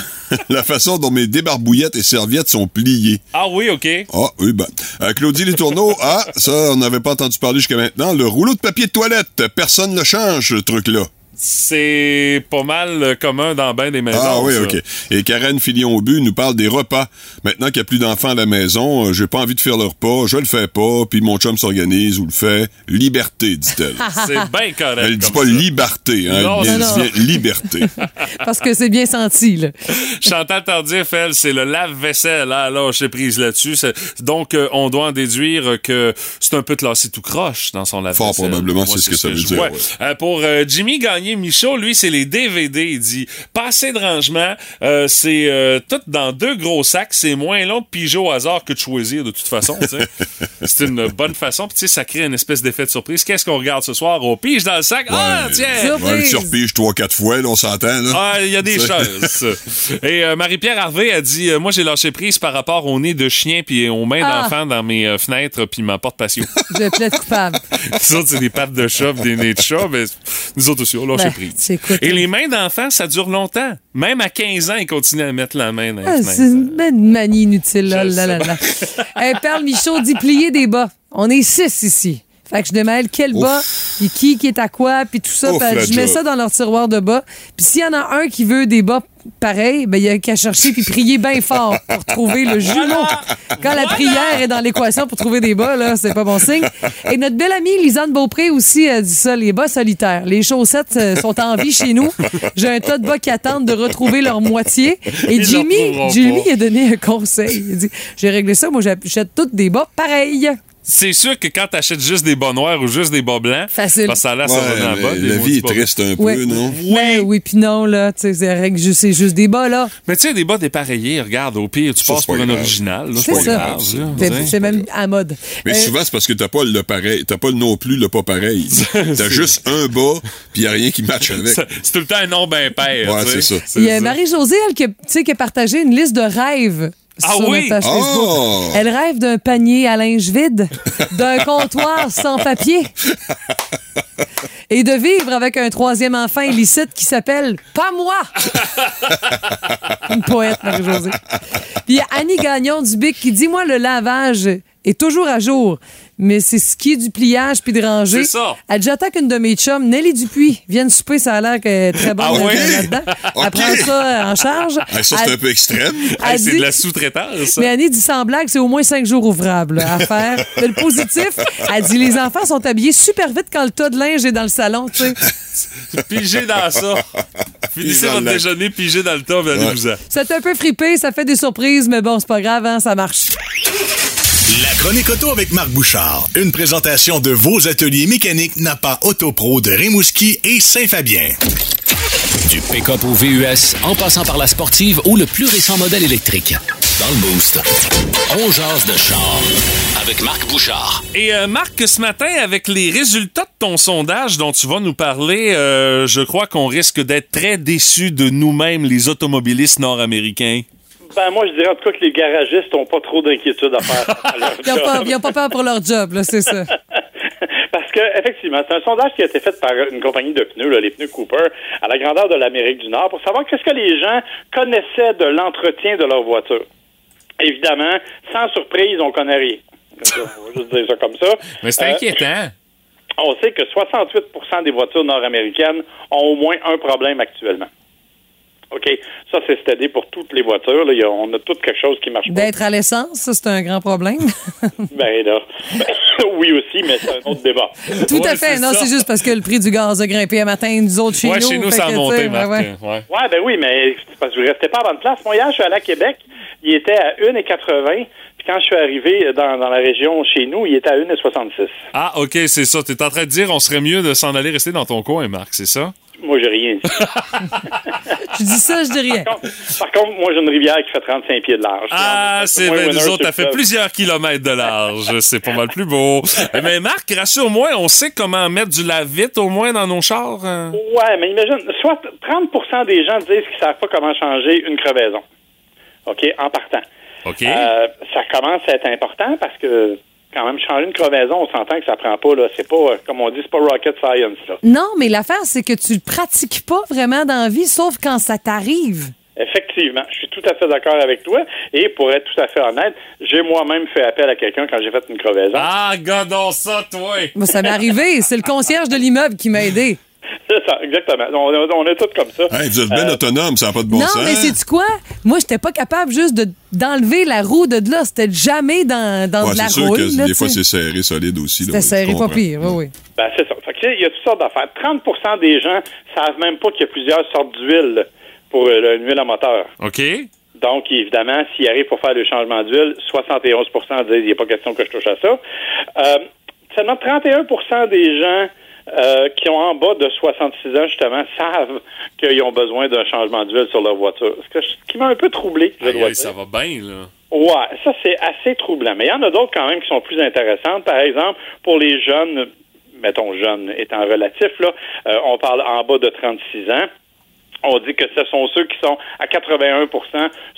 la façon dont mes débarbouillettes et serviettes sont pliées. Ah oui, OK. Ah, oui, ben. Euh, Claudie Les Tourneaux, ah, ça, on n'avait pas entendu parler jusqu'à maintenant. Le rouleau de papier de toilette, personne ne le change, ce truc-là. C'est pas mal euh, commun dans ben des maisons. Ah oui, ça. OK. Et Karen Filion-Aubu nous parle des repas. Maintenant qu'il n'y a plus d'enfants à la maison, euh, j'ai pas envie de faire le repas, je le fais pas, puis mon chum s'organise ou le fait. Liberté, dit-elle. C'est bien correct. Elle dit comme pas ça. liberté, hein, Non, elle non, dit non. bien liberté. Parce que c'est bien senti, là. Chantal Tardif, elle, c'est le lave-vaisselle. Là, là, j'ai prise là-dessus. C'est- Donc, euh, on doit en déduire que c'est un peu classé tout croche dans son lave-vaisselle. Fort probablement, c'est ce que ça veut dire, ouais. Euh, pour euh, Jimmy Gagné, gagné, Michaud, lui, c'est les DVD. Il dit, pas assez de rangement, euh, c'est euh, tout dans deux gros sacs, c'est moins long de piger au hasard que de choisir de toute façon. c'est une bonne façon. Puis tu sais, ça crée une espèce d'effet de surprise. Qu'est-ce qu'on regarde ce soir? On pige dans le sac? Ah, tiens! Ouais, tu repiges trois, quatre fois, là, on s'entend. Ah, il y a des choses. Et euh, Marie-Pierre Harvey a dit euh, Moi, j'ai lâché prise par rapport au nez de chien puis aux mains Ah. d'enfant dans mes euh, fenêtres puis ma porte patio. Je plaide coupable. Autres, c'est des pattes de chat, pis des nez de chat, mais nous autres aussi, on Ben, prise. Et les mains d'enfants, ça dure longtemps. Même à 15 ans, ils continuent à mettre la main dans les Ah, c'est une belle manie inutile. Là, là, là, là. Hey, Perle Michaud dit plier des bas. On est six ici. Fait que je démêle quel bas, puis qui qui est à quoi, puis tout ça. Ouf, Fait je mets ça dans leur tiroir de bas. Puis s'il y en a un qui veut des bas pareils, ben il y a qu'à chercher puis prier bien fort pour trouver le jumeau. Quand la prière est dans l'équation pour trouver des bas, là, c'est pas bon signe. Et notre belle amie Lisanne Beaupré aussi a dit ça, les bas solitaires. Les chaussettes euh, sont en vie chez nous. J'ai un tas de bas qui attendent de retrouver leur moitié. Et Ils Jimmy, Jimmy a donné un conseil. Il dit, j'ai réglé ça, moi j'achète toutes des bas pareils. C'est sûr que quand t'achètes juste des bas noirs ou juste des bas blancs, Facile. parce que ça a l'air ça Ouais, va dans la vie est triste un Ouais. peu, non? Ben oui, puis non, là, tu sais, c'est c'est juste des bas, là. Mais tu sais, des bas dépareillés, regarde, au pire, tu Ça, passes pour un grave. original. C'est ça. C'est- même à mode. Mais Euh, souvent, c'est parce que t'as pas le pareil. T'as pas le non plus le pas pareil. T'as juste un bas, puis y a rien qui matche avec. C'est tout le temps un nom ben père. Ouais, c'est ça. Il y a Marie-Josée, elle, qui a partagé une liste de rêves Ah sur oui? notre page Facebook. Oh! Elle rêve d'un panier à linge vide, d'un comptoir sans papier et de vivre avec un troisième enfant illicite qui s'appelle Pas moi! Une poète, Marie-Josée. Puis il y a Annie Gagnon du Bic qui dit Moi, le lavage est toujours à jour, mais c'est ce qui est du pliage puis de ranger. C'est ça. Elle dit J'attends qu'une de mes chums, Nelly Dupuis, vienne souper, ça a l'air qu'elle est très bonne Ah ouais? là-dedans. Ok. Elle prend ça en charge. Ah, ça, c'est Elle- un peu extrême. Hey, c'est de la sous-traitance. ça. mais Annie dit sans blague, c'est au moins cinq jours ouvrables à faire. Mais le positif, elle dit les enfants sont habillés super vite quand le tas de linge est dans le salon, tu sais. Pigez dans ça. Finissez votre déjeuner, pigez dans le tas, puis allez-vous-en. C'est un peu fripé, ça fait des surprises, mais bon, c'est pas grave, hein, ça marche. La chronique auto avec Marc Bouchard. Une présentation de vos ateliers mécaniques Napa Autopro de Rimouski et Saint-Fabien. Du pick-up au VUS, en passant par la sportive ou le plus récent modèle électrique. Dans le Boost, on jase de char avec Marc Bouchard. Et euh, Marc, ce matin, avec les résultats de ton sondage dont tu vas nous parler, euh, je crois qu'on risque d'être très déçus de nous-mêmes, les automobilistes nord-américains. Ben, moi, je dirais en tout cas que les garagistes n'ont pas trop d'inquiétude à faire. à leur Ils ont pas, pas peur pour leur job, là, c'est ça. Parce que, effectivement, c'est un sondage qui a été fait par une compagnie de pneus, là, les pneus Cooper, à la grandeur de l'Amérique du Nord, pour savoir qu'est-ce que les gens connaissaient de l'entretien de leur voiture. Évidemment, sans surprise, on connaît rien. On va juste dire ça comme ça. Mais c'est Euh, inquiétant. on sait que 68% des voitures nord-américaines ont au moins un problème actuellement. OK. Ça, c'est c'est pour toutes les voitures. Là. On a toutes quelque chose qui marche pas. D'être à l'essence, ça, c'est un grand problème. Ben là. Ben, oui aussi, mais c'est un autre débat. Tout à fait. c'est Non, c'est juste parce que le prix du gaz a grimpé un matin, nous autres chez ouais, nous. chez nous, ça a monté, tu Marc. ouais, ouais. ouais. Ouais, ben oui, mais c'est parce que je restais pas à bonne place. Moi, hier, je suis allé à Québec. Il était à 1,80. Puis quand je suis arrivé dans, dans la région chez nous, il était à 1,66. Ah, OK, c'est ça. T'es en train de dire on serait mieux de s'en aller rester dans ton coin, Marc, c'est ça? Moi, j'ai rien dit. Je dis ça, je dis rien. Par contre- Par contre, moi, j'ai une rivière qui fait 35 pieds de large. Ah, c'est vrai, nous autres, t'as fait plusieurs kilomètres de large. C'est pas mal plus beau. Mais Marc, rassure-moi, on sait comment mettre du lave-vite au moins dans nos chars. hein? Ouais, mais imagine, soit 30% des gens disent qu'ils savent pas comment changer une crevaison. OK, en partant. OK. Euh, ça commence à être important parce que quand même changer une crevaison, on s'entend que ça prend pas là, c'est pas euh, comme on dit, c'est pas rocket science là. Non, mais l'affaire, c'est que tu le pratiques pas vraiment dans la vie, sauf quand ça t'arrive. Effectivement, je suis tout à fait d'accord avec toi. Et pour être tout à fait honnête, j'ai moi-même fait appel à quelqu'un quand j'ai fait une crevaison. Ah, godons ça, toi! Moi, ça m'est arrivé. C'est le concierge de l'immeuble qui m'a aidé. C'est ça, exactement. On, on est tous comme ça. Hey, vous êtes bien Euh, autonome, ça n'a pas de bon non, sens. mais c'est quoi? Moi, j'étais pas capable juste de d'enlever la roue de là. C'était jamais dans, dans Ouais, de la c'est sûr roue. que là, des fois, c'est serré, solide aussi. C'était serré, pas pire. Oui, oui. Ben, c'est ça. Fait que, il y a toutes sortes d'affaires. 30% des gens savent même pas qu'il y a plusieurs sortes d'huile pour euh, une huile à moteur. OK. Donc, évidemment, s'il arrive pour faire le changement d'huile, 71 disent il n'y a pas question que je touche à ça. Euh, seulement 31% des gens euh, qui ont en bas de 66 ans, justement, savent qu'ils ont besoin d'un changement d'huile sur leur voiture. Ce, que- qui m'a un peu troublé, je dois dire. ça va bien, là. Ouais, ça c'est assez troublant. Mais il y en a d'autres quand même qui sont plus intéressantes. Par exemple, pour les jeunes, mettons jeunes étant relatif, là, euh, on parle en bas de 36 ans. On dit que ce sont ceux qui sont à 81%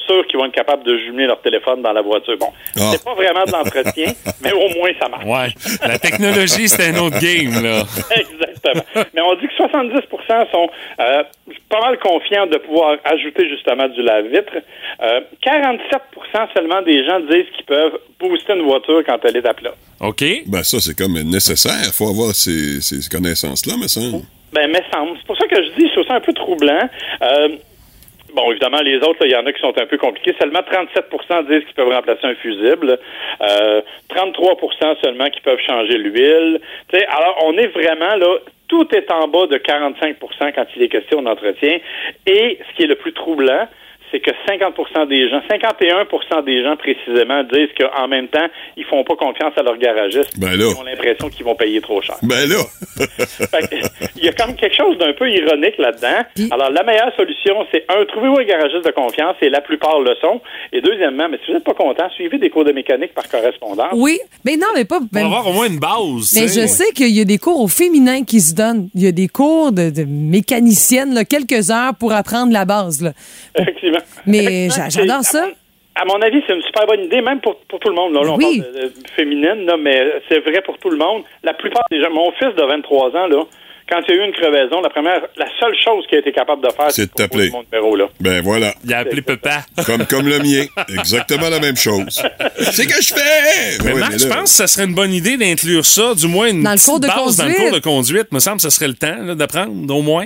sûrs qu'ils vont être capables de jumeler leur téléphone dans la voiture. Bon, Ah. c'est pas vraiment de l'entretien, mais au moins ça marche. Ouais. La technologie, c'est un autre game, là. Exactement. Mais on dit que 70% sont euh, pas mal confiants de pouvoir ajouter justement du lave-vitre. Euh, 47% seulement des gens disent qu'ils peuvent booster une voiture quand elle est à plat. OK. Ben, ça, c'est comme nécessaire. faut avoir ces, ces connaissances-là, me semble. Ben, mais semble. C'est pour ça que je dis, je trouve ça un peu troublant. Euh, Bon, évidemment, les autres, il y en a qui sont un peu compliqués. Seulement 37% disent qu'ils peuvent remplacer un fusible. Euh, 33% seulement qui peuvent changer l'huile. Alors, on est vraiment là, tout est en bas de 45% quand il est question d'entretien. Et ce qui est le plus troublant, c'est que 50% des gens, 51% des gens précisément disent qu'en même temps, ils font pas confiance à leur garagiste. Ben là. Ils ont l'impression qu'ils vont payer trop cher. Ben là. Fait que, il y a comme quelque chose d'un peu ironique là-dedans. Alors, la meilleure solution, c'est un, trouvez-vous un garagiste de confiance, et la plupart le sont. Et deuxièmement, mais si vous n'êtes pas content, suivez des cours de mécanique par correspondance. Oui, mais non, mais pas. Pour ben- avoir au moins une base. mais je sais qu'il y a des cours au féminin qui se donnent. Il y a des cours de, de mécanicienne, là, quelques heures pour apprendre la base. là. Effectivement. Mais j'adore ça. À mon avis, c'est une super bonne idée, même pour, pour tout le monde. Là, Là, on Oui. parle de, de féminine, là, mais c'est vrai pour tout le monde. La plupart des gens, mon fils de 23 ans, là, quand il y a eu une crevaison, la première, la seule chose qu'il a été capable de faire, C'est de t'appeler. mon numéro, là. Ben voilà. Il a appelé papa. Comme, comme le mien. Exactement la même chose. C'est que je fais! Mais oui, Marc, je pense que ça serait une bonne idée d'inclure ça, du moins une Dans le cours de base dans le conduite. cours de conduite. Me semble que ce serait le temps d'apprendre, au moins.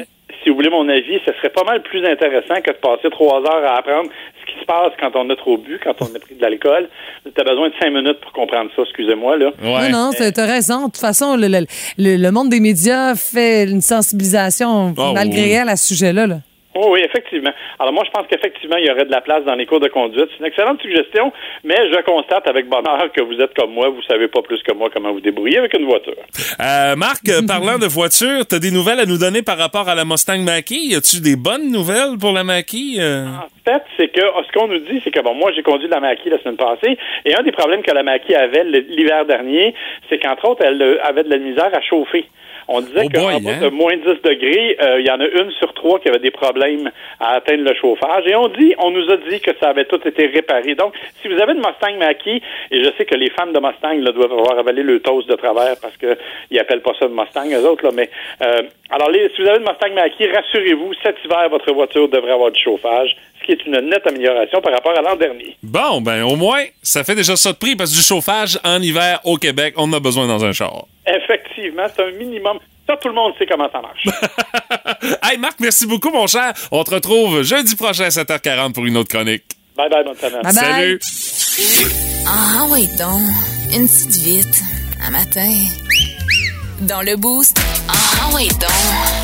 Si vous voulez mon avis, ce serait pas mal plus intéressant que de passer trois heures à apprendre ce qui se passe quand on a trop bu, quand on a pris de l'alcool. Tu as besoin de cinq minutes pour comprendre ça, excusez-moi. là. Ouais. Non, non, t'as t'as raison. De toute façon, le, le- le- monde des médias fait une sensibilisation Ah, malgré oui. elle à ce sujet-là. là. Oh, oui, effectivement. Alors moi, je pense qu'effectivement, il y aurait de la place dans les cours de conduite. C'est une excellente suggestion, mais je constate avec bonheur que vous êtes comme moi, vous savez pas plus que moi comment vous débrouiller avec une voiture. Euh, Marc, euh, parlant de voiture, t'as des nouvelles à nous donner par rapport à la Mustang Mach-E? Y a-tu des bonnes nouvelles pour la Mach-E? euh? En fait, c'est que ce qu'on nous dit, c'est que bon, moi j'ai conduit la Maki la semaine passée, et un des problèmes que la Maki avait l'hiver dernier, c'est qu'entre autres, elle euh, avait de la misère à chauffer. On disait Oh qu'en bas hein? de moins 10 degrés, euh, il y en a une sur trois qui avait des problèmes à atteindre le chauffage. Et on dit, on nous a dit que ça avait tout été réparé. Donc, si vous avez une Mustang Mach-E, et je sais que les fans de Mustang là, doivent avoir avalé le toast de travers parce qu'ils appellent pas ça une Mustang, eux autres, là, mais euh, alors les, si vous avez une Mustang Mach-E, rassurez-vous, cet hiver, votre voiture devrait avoir du chauffage, ce qui est une nette amélioration par rapport à l'an dernier. Bon, ben au moins, ça fait déjà ça de prix parce que du chauffage en hiver au Québec, on en a besoin dans un char. Effectivement, c'est un minimum. Ça, tout le monde sait comment ça marche. Hey Marc, merci beaucoup mon cher. On te retrouve jeudi prochain à 7h40 pour une autre chronique. bye bye, bonne semaine. Bye bye. Salut. Ah oui donc, une petite vite, un matin. Dans le boost, ah oui donc,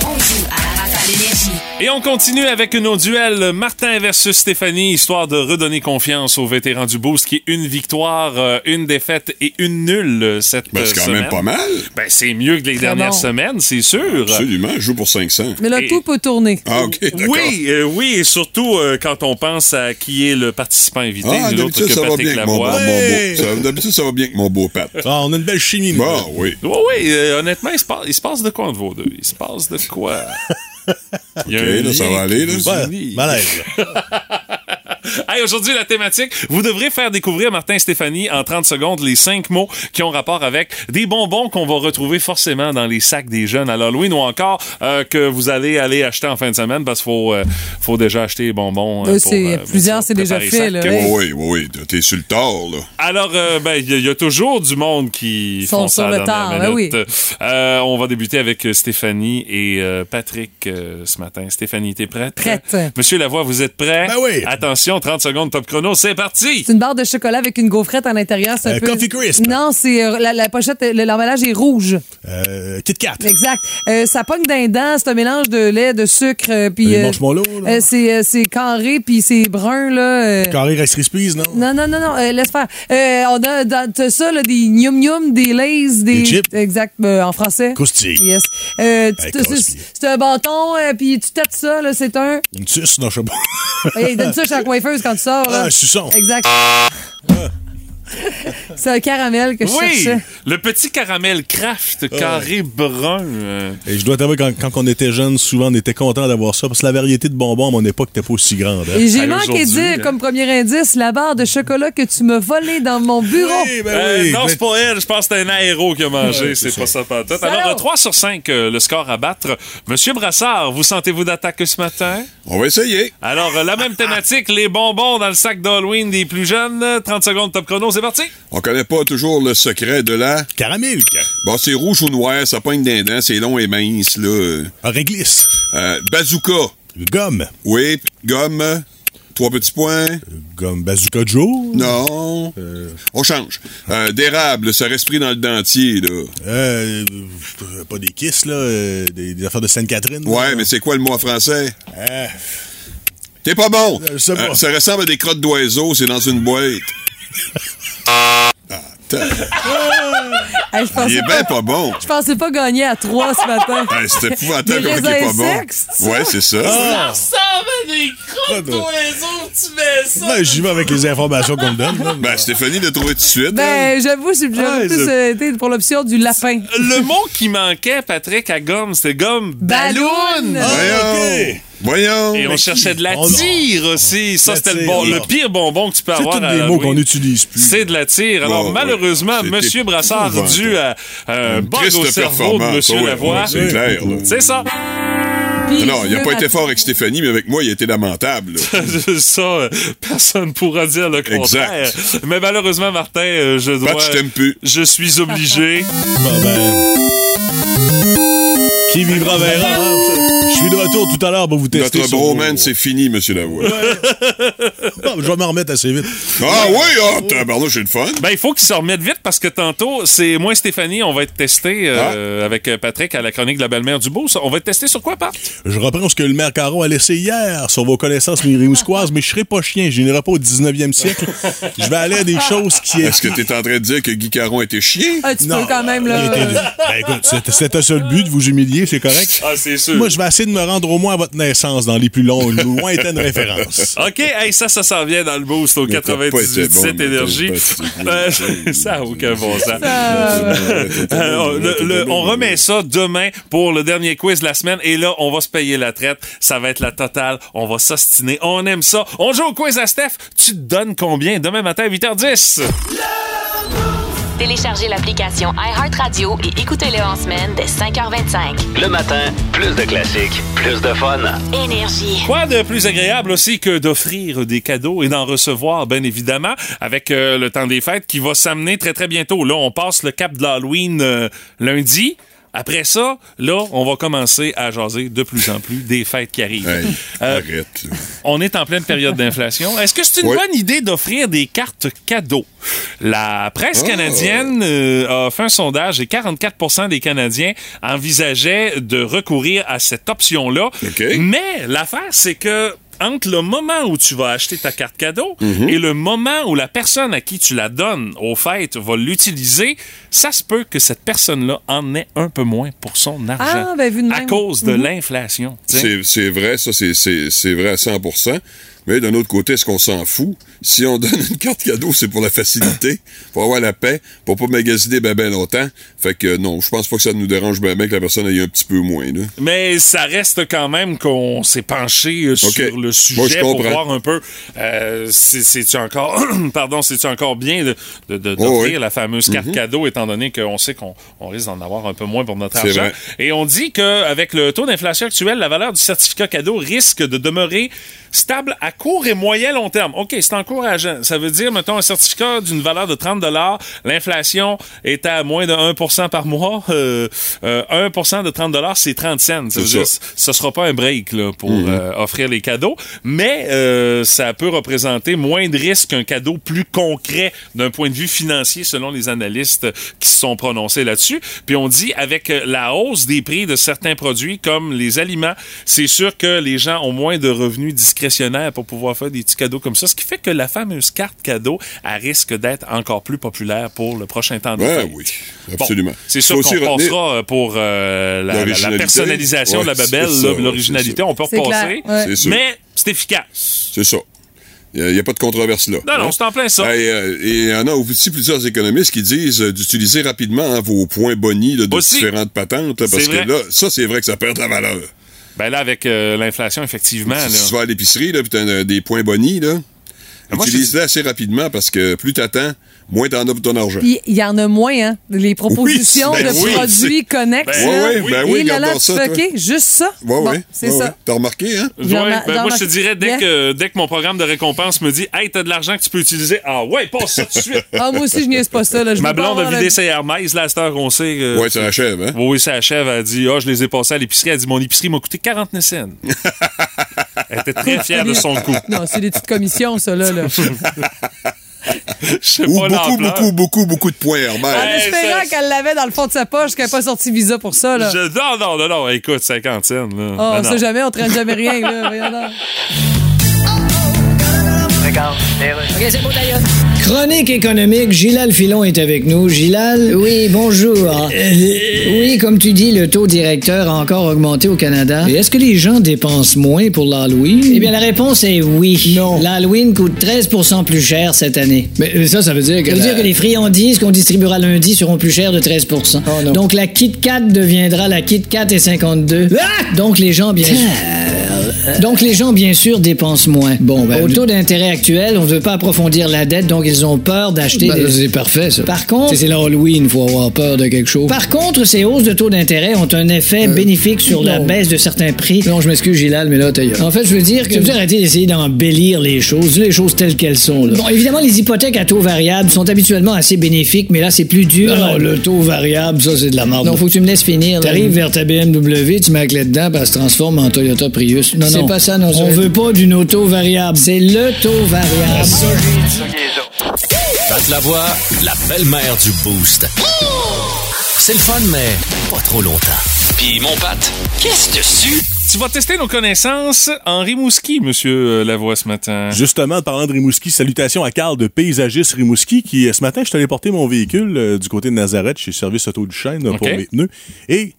on joue à la rafale énergie. Et on continue avec nos duels Martin versus Stéphanie, histoire de redonner confiance aux vétérans du Boost, qui est une victoire, euh, une défaite et une nulle euh, cette Ben, c'est euh, quand semaine. même pas mal. Ben, c'est mieux que les dernières bon. semaines, c'est sûr. Absolument. Je joue pour 500. Mais là, Et- tout peut tourner. Ah, OK. d'accord. Oui, euh, oui, et surtout euh, quand on pense à qui est le participant invité, Ah, nul autre d'habitude, que ça va Patrick bien avec mon, mon, Lavoie. mon beau. ça- D'habitude, ça va bien avec mon beau Pat. Ah, on a une belle chimie, nous. Bon, oui. Oui, oui, euh, honnêtement, il se, passe, il se passe de quoi entre vos deux? Il se passe de quoi? Il y a OK, un là, ça va aller, là. Ouais, malaise. Hey, aujourd'hui, la thématique, vous devrez faire découvrir Martin et Stéphanie en 30 secondes les cinq mots qui ont rapport avec des bonbons qu'on va retrouver forcément dans les sacs des jeunes à l'Halloween ou encore euh, que vous allez aller acheter en fin de semaine parce qu'il faut, euh, faut déjà acheter les bonbons. euh, Euh, pour, euh, plusieurs, ça, c'est déjà fait, là, ouais. Oui, oui, oui. T'es sur le tard, là. Alors, euh, ben, il y, y a toujours du monde qui Sont font ça sur à le tard, ben. Euh, on va débuter avec Stéphanie et euh, Patrick euh, ce matin. Stéphanie, t'es prête? Prête. Monsieur Lavoie, vous êtes prêt? Ben oui. Attention, l'émission. 30 secondes top chrono, c'est parti! C'est une barre de chocolat avec une gaufrette à l'intérieur. c'est un Euh, peu- Coffee Crisp. Non, c'est euh, la, la pochette, le- l'emballage est rouge. Euh, Kit Kat. Exact. Euh, ça pogne d'un dent, c'est un mélange de lait, de sucre, euh, puis euh, euh, c'est euh, c'est carré puis c'est brun là. euh. Carré Rice Krispies, non? Non, non, non, non, euh, laisse faire. Euh, on a dans ça, là, des gnum gnum, des lays, des. Des chips. Exact, euh, en français. Croustille. Yes. Euh, c'est un bâton, euh, puis tu têtes ça, là, c'est un. Une suce? Non, je sais pas. Hey, donne ça à chaque coiffeuse quand tu sors, là. Ah, suçon. Exact. C'est un caramel que je Oui! cherchais. Le petit caramel Kraft carré brun. euh, Et je dois t'avouer, quand, quand on était jeune, souvent, on était content d'avoir ça parce que la variété de bonbons à mon époque n'était pas aussi grande. hein. Et j'ai manqué de dire, hein. comme premier indice, la barre de chocolat que tu m'as volée dans mon bureau. Oui, ben Euh, oui. non, c'est pas elle. Je pense que c'est un aéro qui a mangé. Ouais, c'est pas ça. pas tout. Salaud. Alors, euh, 3 sur 5, euh, le score à battre. Monsieur Brassard, vous sentez-vous d'attaque ce matin? On va essayer. Alors, euh, la même thématique, les bonbons dans le sac d'Halloween des plus jeunes. 30 secondes top chrono, c'est parti. On connaît pas toujours le secret de la... Caramilk. Bon, c'est rouge ou noir, ça pogne d'un dent, c'est long et mince, là. Un réglisse. euh, bazooka. Gomme. Oui, gomme. Trois petits points. Gomme Bazooka Joe. Non. Euh. On change. Euh, D'érable, ça pris dans le dentier, là. Euh, pas des kisses, là. des, des affaires de Sainte-Catherine. Ouais, là. mais c'est quoi le mot en français? T'es pas bon. Pas. Ça ressemble à des crottes d'oiseaux, c'est dans une boîte. Ah, t'as- Hey, je pensais il est bien pas bon. Je pensais pas gagner à 3 ce matin. Hey, c'est épouvantable Des comment il est pas bon. secs, c'est ça? Ouais, c'est ça. Ah! ressemble à des crottes d'oiseaux tu mets ça. ben, j'y vais avec les informations qu'on me donne. là. Ben, Stéphanie l'a trouvé tout de suite. hein. Ben, j'avoue, j'ai- j'aurais Ouais, plus c'est- euh, été pour l'option du lapin. Le mot qui manquait, Patrick, à gomme, c'était gomme Balloon. ballon. Ah, Voyons. Voyons. Et on cherchait qui? de la On- tire aussi. Ça, c'était le, bon, pire bonbon que tu peux C'est avoir tous à des mots qu'on n'utilise plus. C'est de la tire. Alors, malheureusement, ouais. C'était Brassard, dû à un bug Triste au cerveau de performance. Monsieur Ah ouais, Lavoie, ouais, c'est clair, là. c'est ça. Puis, Non, il a je pas été fort avec Stéphanie, mais avec moi, il a été lamentable. ça, euh, personne ne pourra dire le contraire. Mais malheureusement, Martin, euh, je dois... Pat, je t'aime plus. Je suis obligé. Bon, ben. Qui vivra verra. Je suis de retour tout à l'heure pour vous tester. Notre sur bromance, c'est fini, Monsieur Lavoie. Je vais m'en remettre assez vite. Ah oui, ah, tabarnak, j'ai le fun. Ben, il faut qu'ils se remettent vite parce que tantôt, c'est moi et Stéphanie, on va être testés euh, avec euh, Patrick à la chronique de la belle-mère du Beau. On va être testés sur quoi, Pat? Je reprends ce que le maire Caron a laissé hier sur vos connaissances mirimusquoises, mais je serai pas chien. Je n'irai pas au 19e siècle. Je vais aller à des choses qui Est-ce que t'es en train de dire que Guy Caron était chien? Ah, tu Non, peux quand même, là. était- Ben, écoute, c'était- ça le but de vous humilier, c'est correct? Ah, c'est sûr. Moi, je vais essayer de me rendre au moins à votre naissance dans les plus longues, lointaines références. OK, hey, ça, ça s'en vient dans le boost au Mais t'as pas été 98 bon, énergie. Euh, ça n'a aucun bon sens. Euh, Euh, le- le- on remet ça demain pour le dernier quiz de la semaine et là, on va se payer la traite. Ça va être la totale. On va s'ostiner. On aime ça. On joue au quiz à Steph. Tu te donnes combien? Demain matin à 8h10? Téléchargez l'application iHeartRadio et écoutez-le en semaine dès 5h25. Le matin, plus de classiques, plus de fun. Énergie. Quoi de plus agréable aussi que d'offrir des cadeaux et d'en recevoir, bien évidemment, avec euh, le temps des fêtes qui va s'amener très, très bientôt. Là, on passe le cap de l'Halloween euh, lundi. Après ça, là, on va commencer à jaser de plus en plus des fêtes qui arrivent. Hey, Euh, arrête. on est en pleine période d'inflation. Est-ce que c'est une Oui. bonne idée d'offrir des cartes cadeaux? La presse Oh. canadienne euh, a fait un sondage et 44% des Canadiens envisageaient de recourir à cette option-là. Mais l'affaire, c'est que entre le moment où tu vas acheter ta carte cadeau Mhm. et le moment où la personne à qui tu la donnes au fait va l'utiliser, ça se peut que cette personne-là en ait un peu moins pour son argent Ah, ben, vu de à cause de Mhm. l'inflation. C'est c'est vrai, ça, c'est vrai à 100 Mais d'un autre côté, est-ce qu'on s'en fout? Si on donne une carte cadeau, c'est pour la facilité, pour avoir la paix, pour pas magasiner ben ben longtemps. Fait que non, je pense pas que ça nous dérange ben ben que la personne ait un petit peu moins. Là. Mais ça reste quand même qu'on s'est penché euh, sur le Moi, sujet pour voir un peu euh, si c'est-tu encore pardon, c'est-tu encore bien de, de, de- Oh, oui. la fameuse carte Mhm. cadeau étant donné qu'on sait qu'on on risque d'en avoir un peu moins pour notre argent. vrai. Et on dit qu'avec le taux d'inflation actuel, la valeur du certificat cadeau risque de demeurer stable à court et moyen long terme, OK, c'est encourageant. Ça veut dire, mettons, un certificat d'une valeur de 30 l'inflation est à moins de 1% par mois. Euh, euh, 1% de 30 c'est 30 cents. Ça veut dire, ça. ce sera pas un break là, pour Mhm. euh, offrir les cadeaux, mais euh, ça peut représenter moins de risques qu'un cadeau plus concret d'un point de vue financier, selon les analystes qui se sont prononcés là-dessus. Puis on dit, avec euh, la hausse des prix de certains produits, comme les aliments, c'est sûr que les gens ont moins de revenus discrétionnaires pour pouvoir faire des petits cadeaux comme ça, ce qui fait que la fameuse carte cadeau, elle risque d'être encore plus populaire pour le prochain temps de Ouais, fête. oui, Bon, absolument. c'est Faut sûr aussi qu'on passera euh, pour euh, la- la, personnalisation de la c'est babelle, ouais, l'originalité, c'est on peut C'est repasser, clair, ouais. C'est sûr. mais c'est efficace. C'est ça. Il n'y a, pas de controverse là. Non, non, c'est en plein ça. Et euh, et il y en a aussi plusieurs économistes qui disent euh, d'utiliser rapidement hein, vos points bonus là, de Aussi. différentes patentes, là, parce C'est que vrai. là, ça, c'est vrai que ça perd de la valeur. Ben là, avec euh, l'inflation, effectivement. Si Là. tu vas à l'épicerie, là, puis t'as euh, des points bonus, là, Ah, moi, utilise-les assez rapidement parce que plus t'attends, moins t'en as pour ton argent. Puis il y en a moins, hein? Les propositions Oui, ben de oui, produits connexes. Ben oui, ben oui, Et là, tu. OK, juste ça? Ouais, Bon, ouais, c'est ouais, ça. T'as remarqué, hein? Ai- ben moi, je te ai- dirais, dès Yeah. que, dès que mon programme de récompense me dit Hey, t'as de l'argent que tu peux utiliser, ah ouais, passe ça tout de suite. Ah, moi aussi, je niaise pas ça. Là. Je Ma blonde a vidé ses Hermès, là, à cette heure, on sait. que- Ouais, ça achève, hein? Oui, oui, ça achève. Elle a dit Ah, je les ai passés à l'épicerie. Elle a dit Mon épicerie m'a coûté 49 cents. Elle était très fière de son coup. Non, c'est des petites commissions, ça, là. là. Je sais Ou pas beaucoup, beaucoup, beaucoup, beaucoup de points, Herbert. En espérant qu'elle l'avait dans le fond de sa poche, qu'elle n'a pas sorti visa pour ça, là. Je- Non, non, non, non, écoute, cinquantaine. Là. Oh, on non. sait jamais, on traîne jamais rien, là. Chronique économique, Gilal Filon est avec nous. Gilal? Oui, bonjour. oui, comme tu dis, le taux directeur a encore augmenté au Canada. Et est-ce que les gens dépensent moins pour l'Halloween? Eh bien, la réponse est oui. Non. L'Halloween coûte 13% plus cher cette année. Mais ça, ça veut dire que... Ça veut dire que les friandises qu'on distribuera lundi seront plus chères de 13% Donc, la Kit Kat deviendra la Kit Kat et 52. Donc, les gens, bien sûr... Donc, les gens, bien sûr, dépensent moins. Bon, ben, Au taux d'intérêt actuel, on ne veut pas approfondir la dette, donc ils ont peur d'acheter des... C'est parfait, ça. Par contre... C'est l'Halloween, il faut avoir peur de quelque chose. Par contre, ces hausses de taux d'intérêt ont un effet bénéfique sur la baisse de certains prix. Non, je m'excuse, Gilal, mais là, t'as En fait, je veux dire que... Tu veux arrêter d'essayer d'embellir les choses, les choses telles qu'elles sont, là. Bon, évidemment, les hypothèques à taux variable sont habituellement assez bénéfiques, mais là, c'est plus dur. Non, le taux variable, ça, c'est de la merde. Non, faut que tu me laisses finir. T'arrives vers ta BMW, tu mets la clé dedans, puis elle se transforme en Toyota Prius. Non, c'est pas ça, non. On veut pas d'une auto variable. C'est le taux variable. Pat la voix, la belle-mère du Boost. C'est le fun, mais pas trop longtemps. Puis mon Pat, qu'est-ce dessus? Tu vas tester nos connaissances en Rimouski, monsieur euh, Lavoie, ce matin. Justement, parlant de Rimouski, salutations à Carl de Paysagiste Rimouski qui, euh, ce matin, je suis allé porter mon véhicule euh, du côté de Nazareth chez Service Auto du Chêne pour mes pneus. Et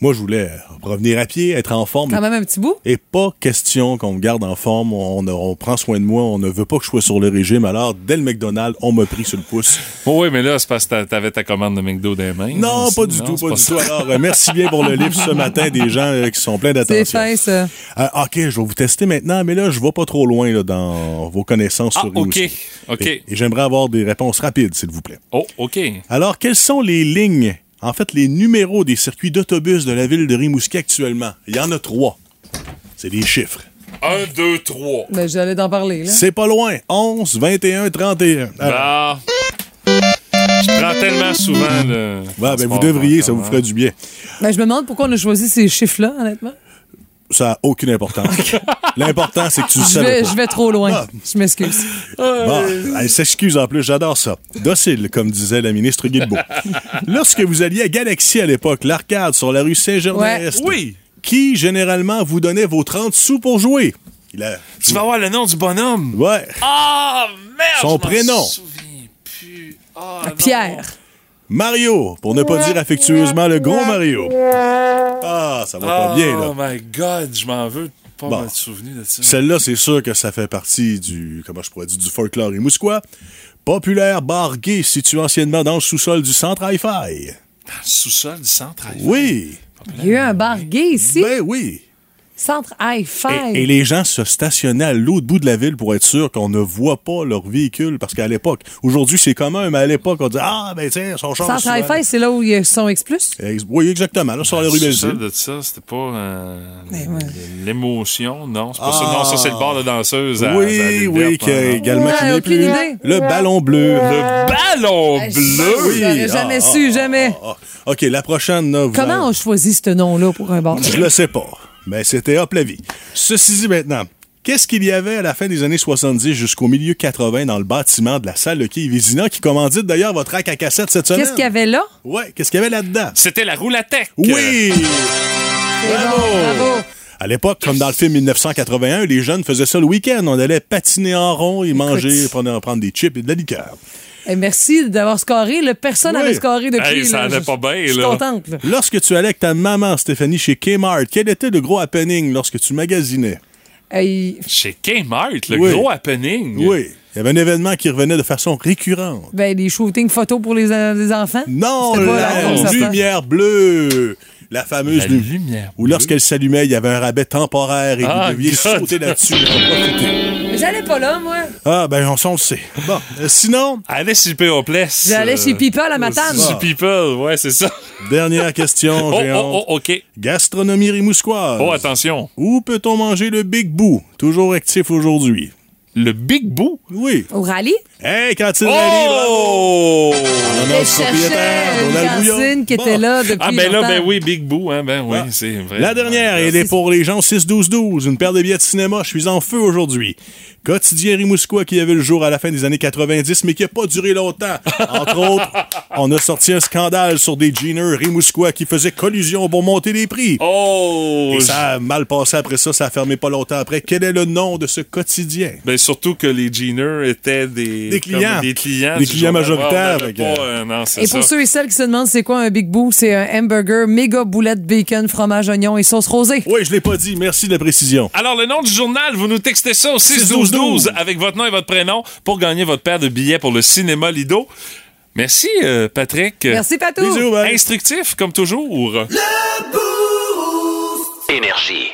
moi, je voulais revenir à pied, être en forme. Quand même un petit bout. Et pas question qu'on me garde en forme. On, on prend soin de moi. On ne veut pas que je sois sur le régime. Alors, dès le McDonald's, on m'a pris sur le pouce. Oh oui, mais là, c'est parce que t'a- t'avais ta commande de McDo dans les mains. Non, aussi. pas du Non, tout, c'est pas du ça. tout. Alors, euh, merci bien pour le livre ce matin des gens euh, qui sont pleins C'est d'attention. fin, ça. Euh, OK, je vais vous tester maintenant, mais là, je vais pas trop loin là, dans vos connaissances Ah, sur Rimouski. OK, OK. Et, et j'aimerais avoir des réponses rapides, s'il vous plaît. Oh, OK. Alors, quelles sont les lignes, en fait, les numéros des circuits d'autobus de la ville de Rimouski actuellement? Il y en a trois. C'est des chiffres. 1, 2, 3. Ben, j'allais t'en parler, là. C'est pas loin. 11, 21, 31. Alors, Bah. Je prends tellement souvent le. ouais, ben, vous devriez, ça vous ferait du bien. Ben, je me demande pourquoi on a choisi ces chiffres-là, honnêtement. Ça n'a aucune importance. L'important, c'est que tu le Je savais vais, pas. je vais trop loin. Ah. Je m'excuse. Bon, elle s'excuse en plus, j'adore ça. Docile, comme disait la ministre Guilbeault. Lorsque vous alliez à Galaxy à l'époque, l'arcade sur la rue Saint-Germain-Est, Oui. qui généralement vous donnait vos 30 sous pour jouer? Il a... Tu vas avoir le nom du bonhomme. Ouais. Ah, merde! Son prénom. souviens plus. Ah, non. Mario, pour ne pas dire affectueusement le gros Mario. Ah, ça va pas bien, là. Oh my God, je m'en veux de pas Bon. m'être souvenu de ça. Celle-là, c'est sûr que ça fait partie du, comment je pourrais dire, du folklore mousquois. Populaire bar gay situé anciennement dans le sous-sol du centre Hi-Fi. Dans le sous-sol du centre. Oui. Il y a eu un bar gay ici? Ben oui. Centre Hi-Fi. Et, et les gens se stationnaient à l'autre bout de la ville pour être sûr qu'on ne voit pas leur véhicule. Parce qu'à l'époque, aujourd'hui c'est commun, mais à l'époque, on disait Ah, ben tiens, son char. Centre souvent- Hi-Fi, c'est là où il y a son X. Oui, exactement. Là, sur la rue ça, de ça, c'était pas euh, Ben l'émotion, non, c'est pas ça. Ah. Non, ça c'est le bar de danseuse. à- à Oui, oui, verte, qui a hein. également Ouais, qui n'est aucune plus. idée. Le ballon bleu. Le ballon bleu? J'aurais jamais ah, su, ah, jamais. ah, ah. OK, la prochaine. Là, vous Comment en- on choisit ce nom-là pour un bar? Je le sais pas. Mais c'était hop la vie. Ceci dit maintenant, qu'est-ce qu'il y avait à la fin des années 70 jusqu'au milieu 80 dans le bâtiment de la salle de quai Vézina qui commandite d'ailleurs votre rack à cassette cette semaine? Qu'est-ce qu'il y avait là? Ouais, qu'est-ce qu'il y avait là-dedans? C'était la roue tech. Oui! Bravo! Bravo! À l'époque, comme dans le film 1981, les jeunes faisaient ça le week-end. On allait patiner en rond et manger, prendre, prendre des chips et de la liqueur. Eh, merci d'avoir scoré. Le personne Oui. n'avait scoré depuis. Hey, ça là? allait Je- pas bien, Je suis contente. là. Lorsque tu allais avec ta maman, Stéphanie, chez Kmart, quel était le gros happening lorsque tu magasinais? Hey, Chez Kmart, le Oui. gros happening? Oui. Il y avait un événement qui revenait de façon récurrente. ben, des shootings photos pour les, euh, les enfants? Non, la lumière bleue. La fameuse La lu- lumière Où lorsqu'elle s'allumait, il y avait un rabais temporaire et Ah, vous deviez God. sauter là-dessus. J'allais pas là, moi. Ah, ben, on s'en le sait. Bon, euh, sinon, Allez chez P.O. Place. J'allais euh, chez People à Matane. Chez People, ouais, c'est ça. dernière question, Oh, oh, oh, OK. Gastronomie rimousquoise. Oh, attention. Où peut-on manger le Big Boo? Toujours actif aujourd'hui. Le Big Boo. Oui. Au rallye? Hey, il Oh! Propriétaire, cantine qui Bon. était là depuis Ah, ben là, longtemps. ben oui, Big Boo, hein, ben oui, Ah. c'est vrai. La dernière, elle est pour les gens 6-12-12. Une paire de billets de cinéma. Je suis en feu aujourd'hui. Quotidien Rimousquois qui avait le jour à la fin des années 90, mais qui n'a pas duré longtemps. Entre autres, on a sorti un scandale sur des jeaners Rimousquois qui faisaient collusion pour monter les prix. Oh! Et ça a mal passé après ça, ça a fermé pas longtemps après. Quel est le nom de ce quotidien? Ben surtout que les jeaners étaient des, Des clients. des clients, Des clients majoritaires, pas, euh, non, c'est Et ça. pour ceux et celles qui se demandent c'est quoi un Big Boo, c'est un hamburger, méga boulette, bacon, fromage, oignon et sauce rosée. Oui, je l'ai pas dit. Merci de la précision. Alors, le nom du journal, vous nous textez ça au 6-12-12 avec votre nom et votre prénom pour gagner votre paire de billets pour le cinéma Lido. Merci, euh, Patrick. Merci, Patou. Bisous. Instructif, comme toujours. Énergie.